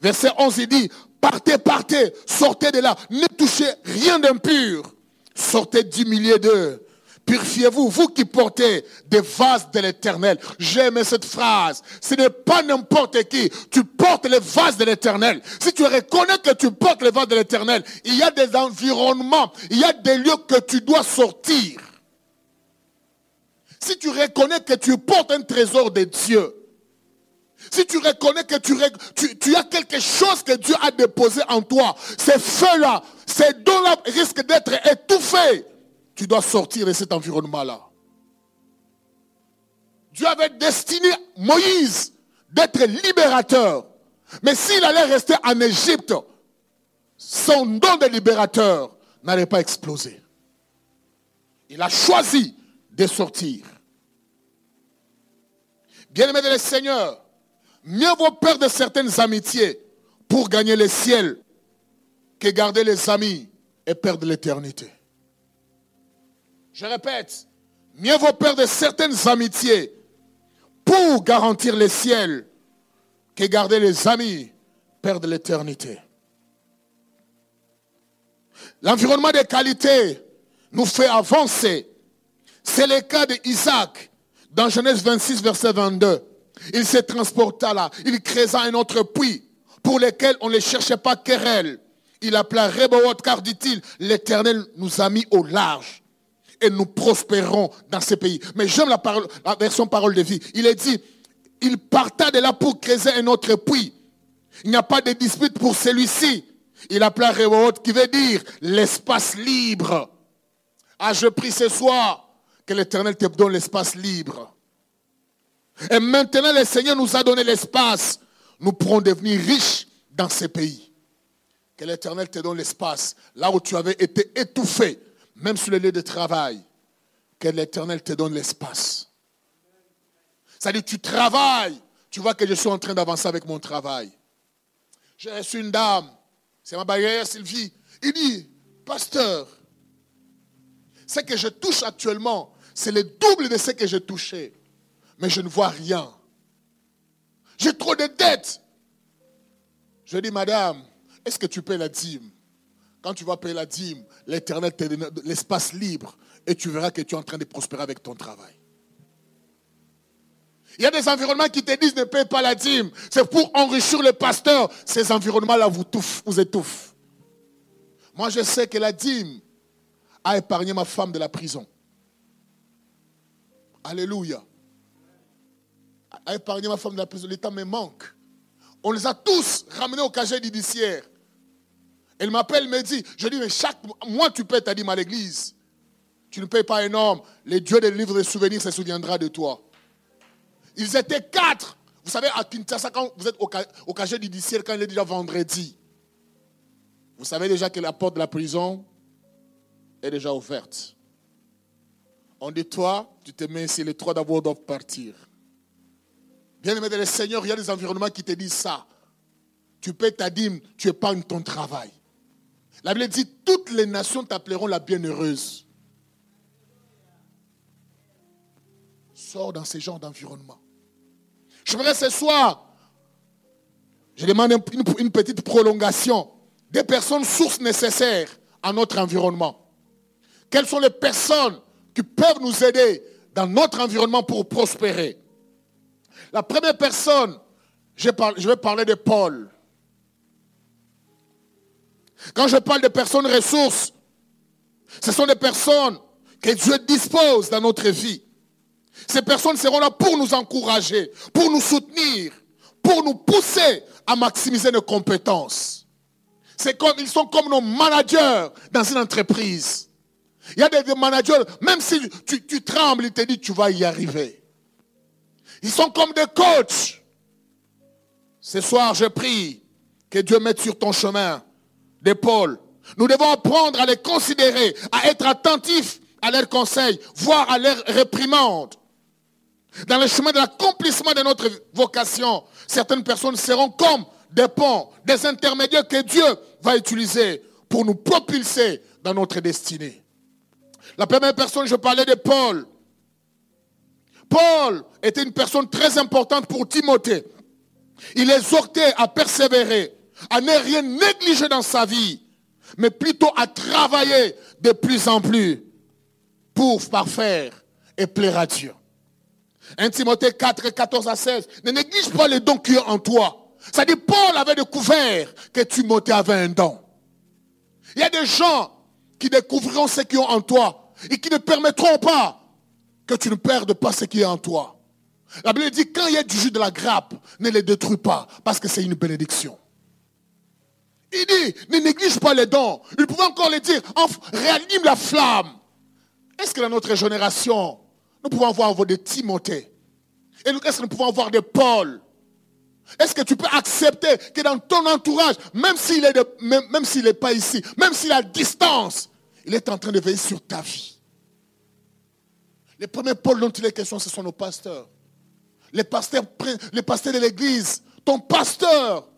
Speaker 1: verset 11, il dit, partez, partez, sortez de là, ne touchez rien d'impur, sortez du milieu d'eux. Purifiez-vous, vous qui portez des vases de l'éternel. J'aime cette phrase. Ce n'est pas n'importe qui. Tu portes les vases de l'éternel. Si tu reconnais que tu portes les vases de l'éternel, il y a des environnements, il y a des lieux que tu dois sortir. Si tu reconnais que tu portes un trésor de Dieu, si tu reconnais que tu, as quelque chose que Dieu a déposé en toi, ces feux-là, ces dons-là risquent d'être étouffés. Tu dois sortir de cet environnement-là. Dieu avait destiné Moïse d'être libérateur. Mais s'il allait rester en Égypte, son don de libérateur n'allait pas exploser. Il a choisi de sortir. Bien-aimé de le Seigneur, mieux vaut perdre certaines amitiés pour gagner le ciel que garder les amis et perdre l'éternité. Je répète, mieux vaut perdre certaines amitiés pour garantir le ciel que garder les amis, perdre l'éternité. L'environnement de qualité nous fait avancer. C'est le cas d'Isaac dans Genèse 26, verset 22. Il se transporta là, il créa un autre puits pour lequel on ne cherchait pas querelle. Il appela Rebaot car dit-il, l'Éternel nous a mis au large et nous prospérons dans ce pays. Mais j'aime la, la version parole de vie. Il est dit, il parta de là pour créer un autre puits. Il n'y a pas de dispute pour celui-ci. Il appela Rebaot qui veut dire l'espace libre. Ah, je prie ce soir que l'Éternel te donne l'espace libre. Et maintenant, le Seigneur nous a donné l'espace. Nous pourrons devenir riches dans ces pays. Que l'Éternel te donne l'espace. Là où tu avais été étouffé, même sur le lieu de travail. Que l'Éternel te donne l'espace. C'est-à-dire, tu travailles. Tu vois que je suis en train d'avancer avec mon travail. J'ai reçu une dame. C'est ma barrière, Sylvie. Il dit, pasteur, ce que je touche actuellement, c'est le double de ce que j'ai touché. Mais je ne vois rien. J'ai trop de dettes. Je dis, madame, est-ce que tu payes la dîme? Quand tu vas payer la dîme, l'éternel te donne l'espace libre et tu verras que tu es en train de prospérer avec ton travail. Il y a des environnements qui te disent ne paye pas la dîme. C'est pour enrichir le pasteur. Ces environnements-là vous, étouffent. Moi, je sais que la dîme a épargné ma femme de la prison. Alléluia. A épargné ma femme de la prison. L'État me manque. On les a tous ramenés au casier judiciaire. Elle m'appelle, me dit, je dis, mais chaque mois tu payes ta dîme à l'église. Tu ne payes pas un homme. Le Dieu des livres de souvenirs se souviendra de toi. Ils étaient quatre. Vous savez, à Kinshasa, quand vous êtes au, au casier judiciaire, quand il est déjà vendredi, vous savez déjà que la porte de la prison est déjà ouverte. On dit, toi, tu te mets ici, les trois d'abord doivent partir. Bien aimé de le Seigneur, il y a des environnements qui te disent ça. Tu paies ta dîme, tu épargnes ton travail. La Bible dit, toutes les nations t'appelleront la bienheureuse. Sors dans ce genre d'environnement. Je voudrais ce soir, je demande une, petite prolongation des personnes sources nécessaires à notre environnement. Quelles sont les personnes qui peuvent nous aider dans notre environnement pour prospérer? La première personne, je vais parler de Paul. Quand je parle de personnes ressources, ce sont des personnes que Dieu dispose dans notre vie. Ces personnes seront là pour nous encourager, pour nous soutenir, pour nous pousser à maximiser nos compétences. C'est comme, ils sont comme nos managers dans une entreprise. Il y a des, managers, même si tu, tu trembles, ils te disent tu vas y arriver. Ils sont comme des coachs. Ce soir, je prie que Dieu mette sur ton chemin d'épaule. Nous devons apprendre à les considérer, à être attentifs à leurs conseils, voire à leurs réprimandes. Dans le chemin de l'accomplissement de notre vocation, certaines personnes seront comme des ponts, des intermédiaires que Dieu va utiliser pour nous propulser dans notre destinée. La première personne, je parlais de Paul. Paul était une personne très importante pour Timothée. Il exhortait à persévérer, à ne rien négliger dans sa vie, mais plutôt à travailler de plus en plus pour parfaire et plaire à Dieu. 1 Timothée 4, 14 à 16. Ne néglige pas les dons qui sont en toi. Ça dit, Paul avait découvert que Timothée avait un don. Il y a des gens qui découvriront ce qui est en toi et qui ne permettront pas que tu ne perdes pas ce qui est en toi. La Bible dit, quand il y a du jus de la grappe, ne les détruis pas, parce que c'est une bénédiction. Il dit, ne néglige pas les dons. Il pouvait encore les dire, réanime la flamme. Est-ce que dans notre génération, nous pouvons avoir des Timothée? Et est-ce que nous pouvons avoir des Paul? Est-ce que tu peux accepter que dans ton entourage, même s'il n'est pas ici, même s'il est distance, il est en train de veiller sur ta vie? Les premiers Paul dont il est question, ce sont nos pasteurs. Les pasteurs, les pasteurs de l'église. Ton pasteur,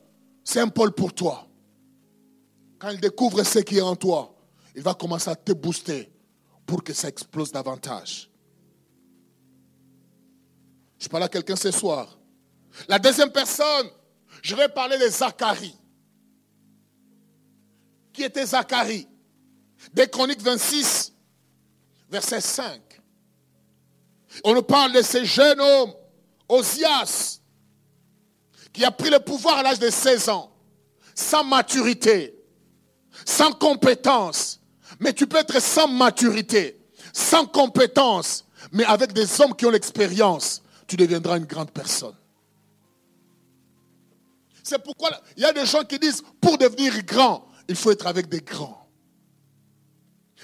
Speaker 1: c'est un Paul pour toi. Quand il découvre ce qui est en toi, il va commencer à te booster pour que ça explose davantage. Je parle à quelqu'un ce soir. La deuxième personne, je vais parler de Zacharie. Qui était Zacharie? Des Chroniques 26, verset 5. On nous parle de ce jeune homme, Osias, qui a pris le pouvoir à l'âge de 16 ans, sans maturité, sans compétence. Mais tu peux être sans maturité, sans compétence, mais avec des hommes qui ont l'expérience, tu deviendras une grande personne. C'est pourquoi il y a des gens qui disent, pour devenir grand, il faut être avec des grands.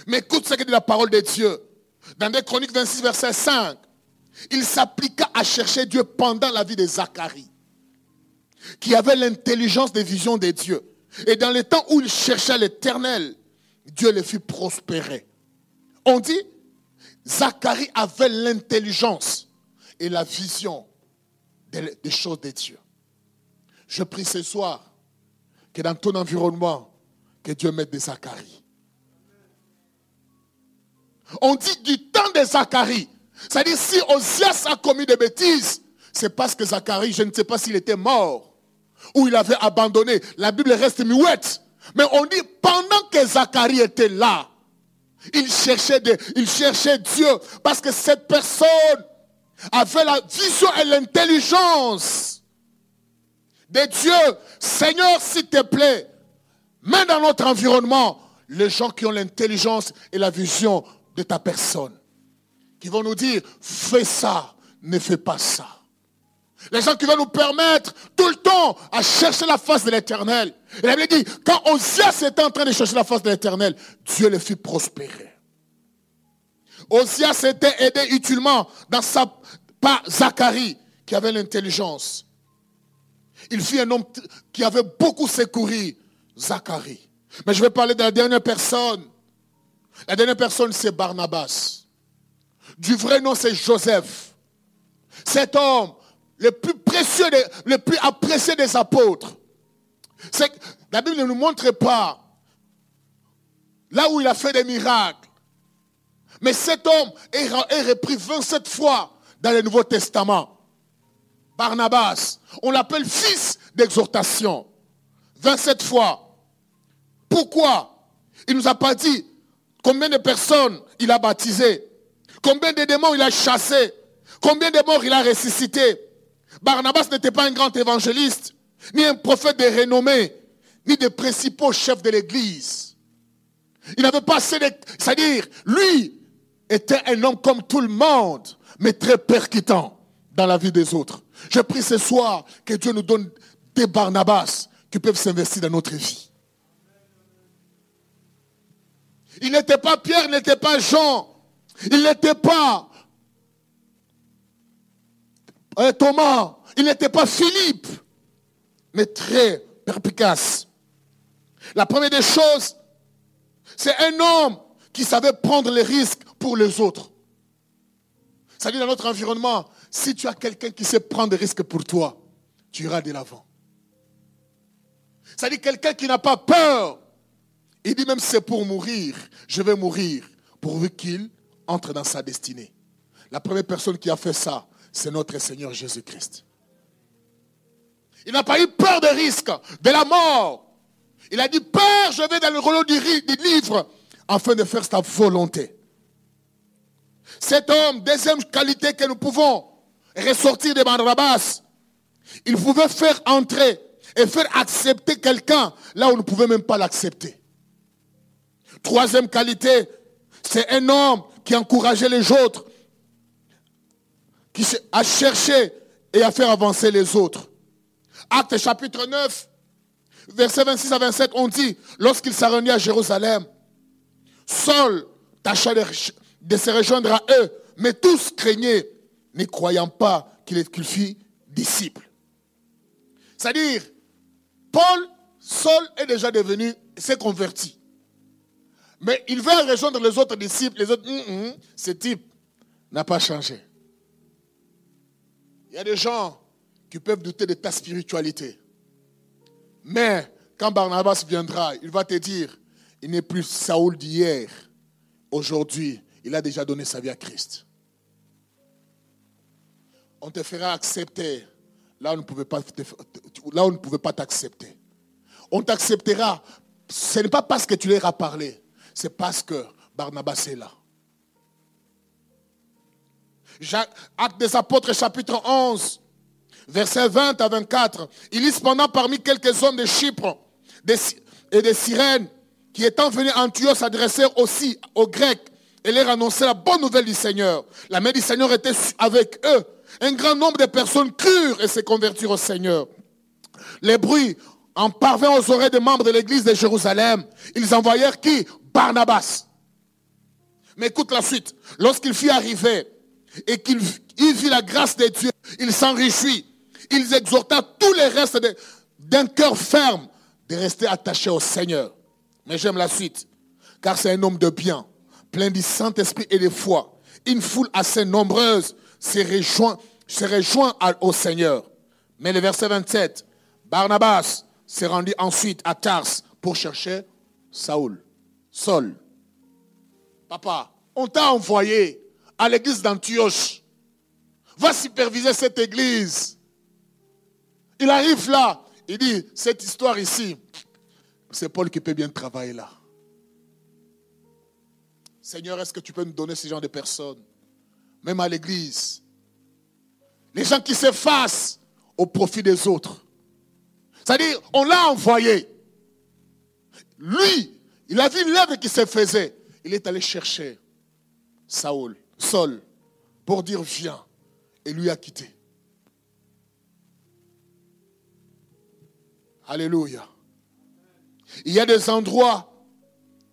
Speaker 1: Mais écoute ce que dit la parole de Dieu. Dans des Chroniques 26, verset 5, il s'appliqua à chercher Dieu pendant la vie de Zacharie, qui avait l'intelligence des visions de Dieu. Et dans les temps où il cherchait l'éternel, Dieu le fit prospérer. On dit, Zacharie avait l'intelligence et la vision des, choses de Dieu. Je prie ce soir que dans ton environnement, que Dieu mette des Zacharie. On dit du temps de Zacharie. C'est-à-dire, si Osias a commis des bêtises, c'est parce que Zacharie, je ne sais pas s'il était mort ou il avait abandonné. La Bible reste muette. Mais on dit, pendant que Zacharie était là, il cherchait, il cherchait Dieu parce que cette personne avait la vision et l'intelligence de Dieu. Seigneur, s'il te plaît, mets dans notre environnement les gens qui ont l'intelligence et la vision de ta personne. Qui vont nous dire, fais ça, ne fais pas ça. Les gens qui vont nous permettre tout le temps à chercher la face de l'éternel. Il avait dit, quand Osias était en train de chercher la face de l'éternel, Dieu le fit prospérer. Osias était aidé utilement dans sa, par Zacharie, qui avait l'intelligence. Il fit un homme qui avait beaucoup secouru, Zacharie. Mais je vais parler de la dernière personne. La dernière personne, c'est Barnabas. Du vrai nom, c'est Joseph. Cet homme le plus précieux, le plus apprécié des apôtres. C'est la Bible ne nous montre pas là où il a fait des miracles. Mais cet homme est, repris 27 fois dans le Nouveau Testament. Barnabas, on l'appelle fils d'exhortation. 27 fois. Pourquoi? Il ne nous a pas dit combien de personnes il a baptisé, combien de démons il a chassés, combien de morts il a ressuscité. Barnabas n'était pas un grand évangéliste, ni un prophète de renommée, ni des principaux chefs de l'Église. Il n'avait pas. C'est-à-dire, lui était un homme comme tout le monde, mais très percutant dans la vie des autres. Je prie ce soir que Dieu nous donne des Barnabas qui peuvent s'investir dans notre vie. Il n'était pas Pierre, il n'était pas Jean, il n'était pas euh, Thomas, il n'était pas Philippe, mais très perspicace. La première des choses, c'est un homme qui savait prendre les risques pour les autres. Ça dit dans notre environnement, si tu as quelqu'un qui sait prendre des risques pour toi, tu iras de l'avant. Ça dit quelqu'un qui n'a pas peur. Il dit même c'est pour mourir, je vais mourir, pourvu qu'il entre dans sa destinée. La première personne qui a fait ça, c'est notre Seigneur Jésus-Christ. Il n'a pas eu peur des risques, de la mort. Il a dit, Père, je vais dans le rouleau du livre afin de faire sa volonté. Cet homme, deuxième qualité que nous pouvons ressortir de Barnabas, il pouvait faire entrer et faire accepter quelqu'un là où on ne pouvait même pas l'accepter. Troisième qualité, c'est un homme qui encourageait les autres, qui a cherché et à faire avancer les autres. Acte chapitre 9, versets 26 à 27, on dit, lorsqu'il s'est rendu à Jérusalem, Saul tâcha de se rejoindre à eux, mais tous craignaient, ne croyant pas qu'il fût disciple. C'est-à-dire, Paul, Saul est déjà devenu, s'est converti. Mais il veut rejoindre les autres disciples, les autres, hum, hum, ce type n'a pas changé. Il y a des gens qui peuvent douter de ta spiritualité. Mais quand Barnabas viendra, il va te dire, il n'est plus Saoul d'hier. Aujourd'hui, il a déjà donné sa vie à Christ. On te fera accepter là où on ne pouvait pas, t'accepter. On t'acceptera. Ce n'est pas parce que tu leur as parlé, c'est parce que Barnabas est là. Acte des apôtres chapitre 11, versets 20 à 24. Il lit cependant parmi quelques hommes de Chypre et des Sirènes qui étant venus à Antioche s'adressèrent aussi aux Grecs et leur annonçaient la bonne nouvelle du Seigneur. La main du Seigneur était avec eux. Un grand nombre de personnes crurent et se convertirent au Seigneur. Les bruits en parvint aux oreilles des membres de l'église de Jérusalem. Ils envoyèrent qui? Barnabas. Mais écoute la suite. Lorsqu'il fut arrivé et qu'il vit la grâce de Dieu, il s'enrichit. Il exhorta tous les restes d'un cœur ferme de rester attachés au Seigneur. Mais j'aime la suite, car c'est un homme de bien, plein du Saint-Esprit et de foi. Une foule assez nombreuse se rejoint au Seigneur. Mais le verset 27, Barnabas s'est rendu ensuite à Tars pour chercher Saoul. Saul. Papa, on t'a envoyé à l'église d'Antioche. Va superviser cette église. Il arrive là, il dit, cette histoire ici, c'est Paul qui peut bien travailler là. Seigneur, est-ce que tu peux nous donner ce genre de personnes? Même à l'église. Les gens qui s'effacent au profit des autres. C'est-à-dire, on l'a envoyé. Lui, il a vu l'œuvre qui se faisait. Il est allé chercher Saul, Saul, pour dire viens. Et lui a quitté. Alléluia. Il y a des endroits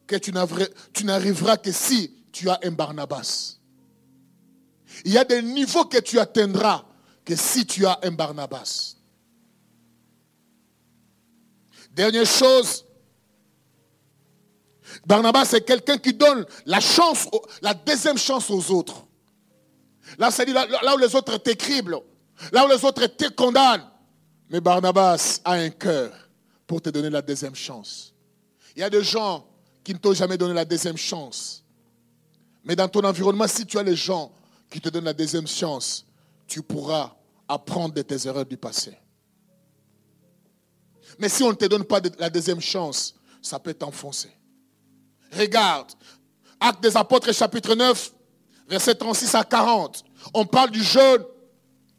Speaker 1: que tu n'arriveras que si tu as un Barnabas. Il y a des niveaux que tu atteindras que si tu as un Barnabas. Dernière chose, Barnabas c'est quelqu'un qui donne la chance, la deuxième chance aux autres. Là, c'est là, où les autres te criblent, là où les autres te condamnent. Mais Barnabas a un cœur pour te donner la deuxième chance. Il y a des gens qui ne t'ont jamais donné la deuxième chance. Mais dans ton environnement, si tu as les gens qui te donnent la deuxième chance, tu pourras apprendre de tes erreurs du passé. Mais si on ne te donne pas la deuxième chance, ça peut t'enfoncer. Regarde, Acte des Apôtres chapitre 9, versets 36 à 40. On parle du jeune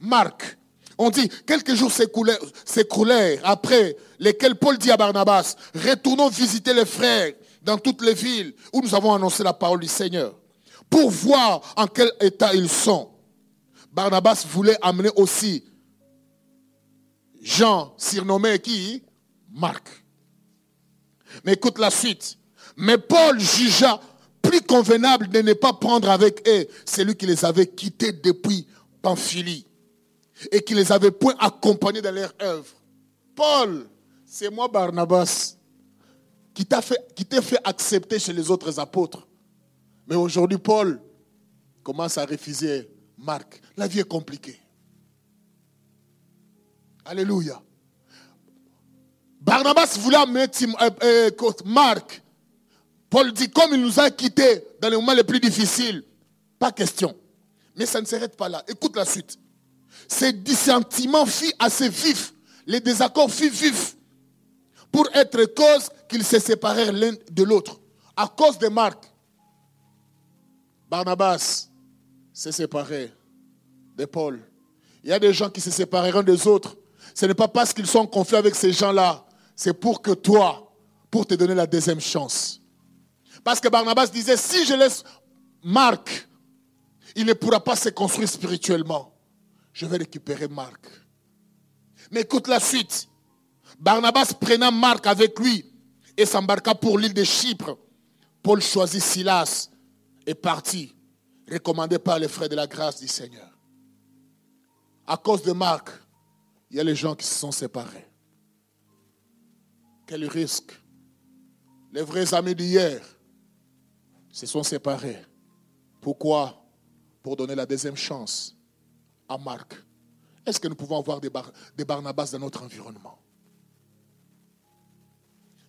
Speaker 1: Marc. On dit, quelques jours s'écoulèrent après lesquels Paul dit à Barnabas, retournons visiter les frères dans toutes les villes où nous avons annoncé la parole du Seigneur, pour voir en quel état ils sont. Barnabas voulait amener aussi Jean, surnommé qui? Marc. Mais écoute la suite. Mais Paul jugea plus convenable de ne pas prendre avec eux celui qui les avait quittés depuis Pamphylie et qui les avait point accompagnés dans leur œuvre. Paul, c'est moi Barnabas qui t'a fait, accepter chez les autres apôtres. Mais aujourd'hui, Paul commence à refuser Marc. La vie est compliquée. Alléluia. Barnabas voulait mettre euh, euh, Marc. Paul dit, comme il nous a quittés dans les moments les plus difficiles, pas question. Mais ça ne s'arrête pas là. Écoute la suite. Ces dissentiments fit assez vifs, les désaccords furent vifs, pour être cause qu'ils se séparèrent l'un de l'autre. À cause de Marc, Barnabas s'est séparé de Paul. Il y a des gens qui se sépareront des autres. Ce n'est pas parce qu'ils sont confiés avec ces gens-là. C'est pour que toi, pour te donner la deuxième chance. Parce que Barnabas disait, si je laisse Marc, il ne pourra pas se construire spirituellement je vais récupérer Marc. Mais écoute la suite. Barnabas prenant Marc avec lui et s'embarqua pour l'île de Chypre. Paul choisit Silas et partit, recommandé par les frères de la grâce du Seigneur. À cause de Marc, il y a les gens qui se sont séparés. Quel risque. Les vrais amis d'hier se sont séparés. Pourquoi? Pour donner la deuxième chance à Marc. Est-ce que nous pouvons avoir des, Barnabas dans notre environnement?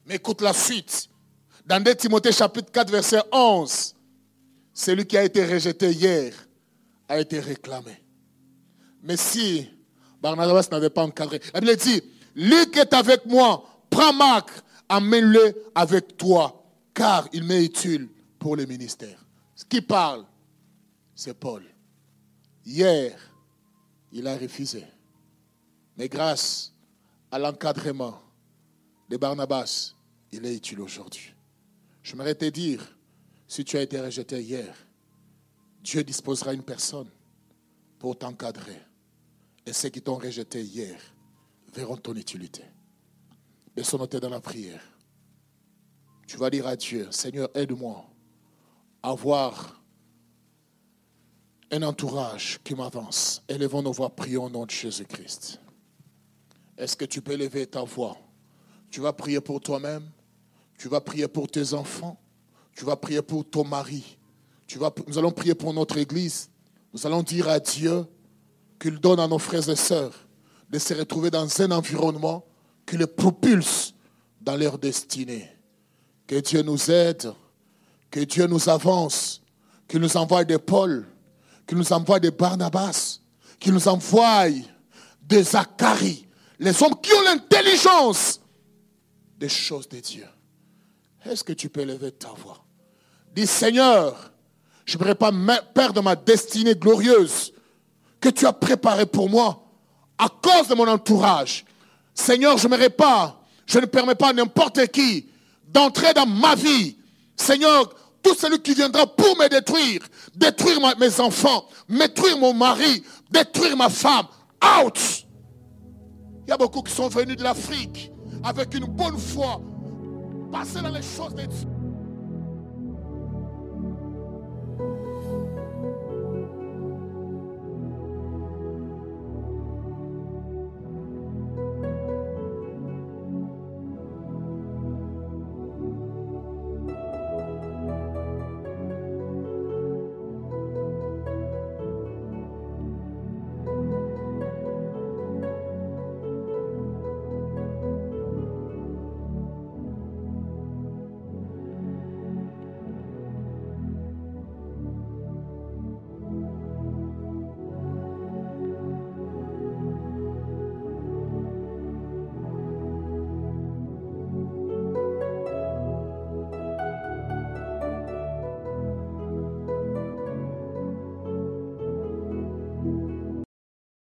Speaker 1: Mais écoute la suite. Dans 2 Timothée chapitre 4, verset 11, celui qui a été rejeté hier a été réclamé. Mais si Barnabas n'avait pas encadré, la Bible dit, Luc est avec moi, prends Marc, amène-le avec toi, car il m'est utile pour le ministère. Ce qui parle, c'est Paul. Hier, il a refusé. Mais grâce à l'encadrement de Barnabas, il est utile aujourd'hui. Je m'aimerais te dire, si tu as été rejeté hier, Dieu disposera une personne pour t'encadrer. Et ceux qui t'ont rejeté hier verront ton utilité. Baissons-nous dans la prière. Tu vas dire à Dieu, Seigneur, aide-moi à voir un entourage qui m'avance. Élevons nos voix, prions au nom de Jésus-Christ. Est-ce que tu peux élever ta voix? Tu vas prier pour toi-même, tu vas prier pour tes enfants, tu vas prier pour ton mari? Nous allons prier pour notre Église. Nous allons dire à Dieu qu'il donne à nos frères et sœurs de se retrouver dans un environnement qui les propulse dans leur destinée. Que Dieu nous aide, que Dieu nous avance, qu'il nous envoie des pôles qui nous envoie des Barnabas, qui nous envoie des Zacharie, les hommes qui ont l'intelligence des choses de Dieu. Est-ce que tu peux élever ta voix? Dis Seigneur, je ne voudrais pas perdre ma destinée glorieuse que tu as préparée pour moi à cause de mon entourage. Seigneur, je ne pas, je ne permets pas à n'importe qui d'entrer dans ma vie. Seigneur, tout celui qui viendra pour me détruire, détruire mes enfants, détruire mon mari, détruire ma femme, out. Il y a beaucoup qui sont venus de l'Afrique avec une bonne foi, passer dans les choses de Dieu.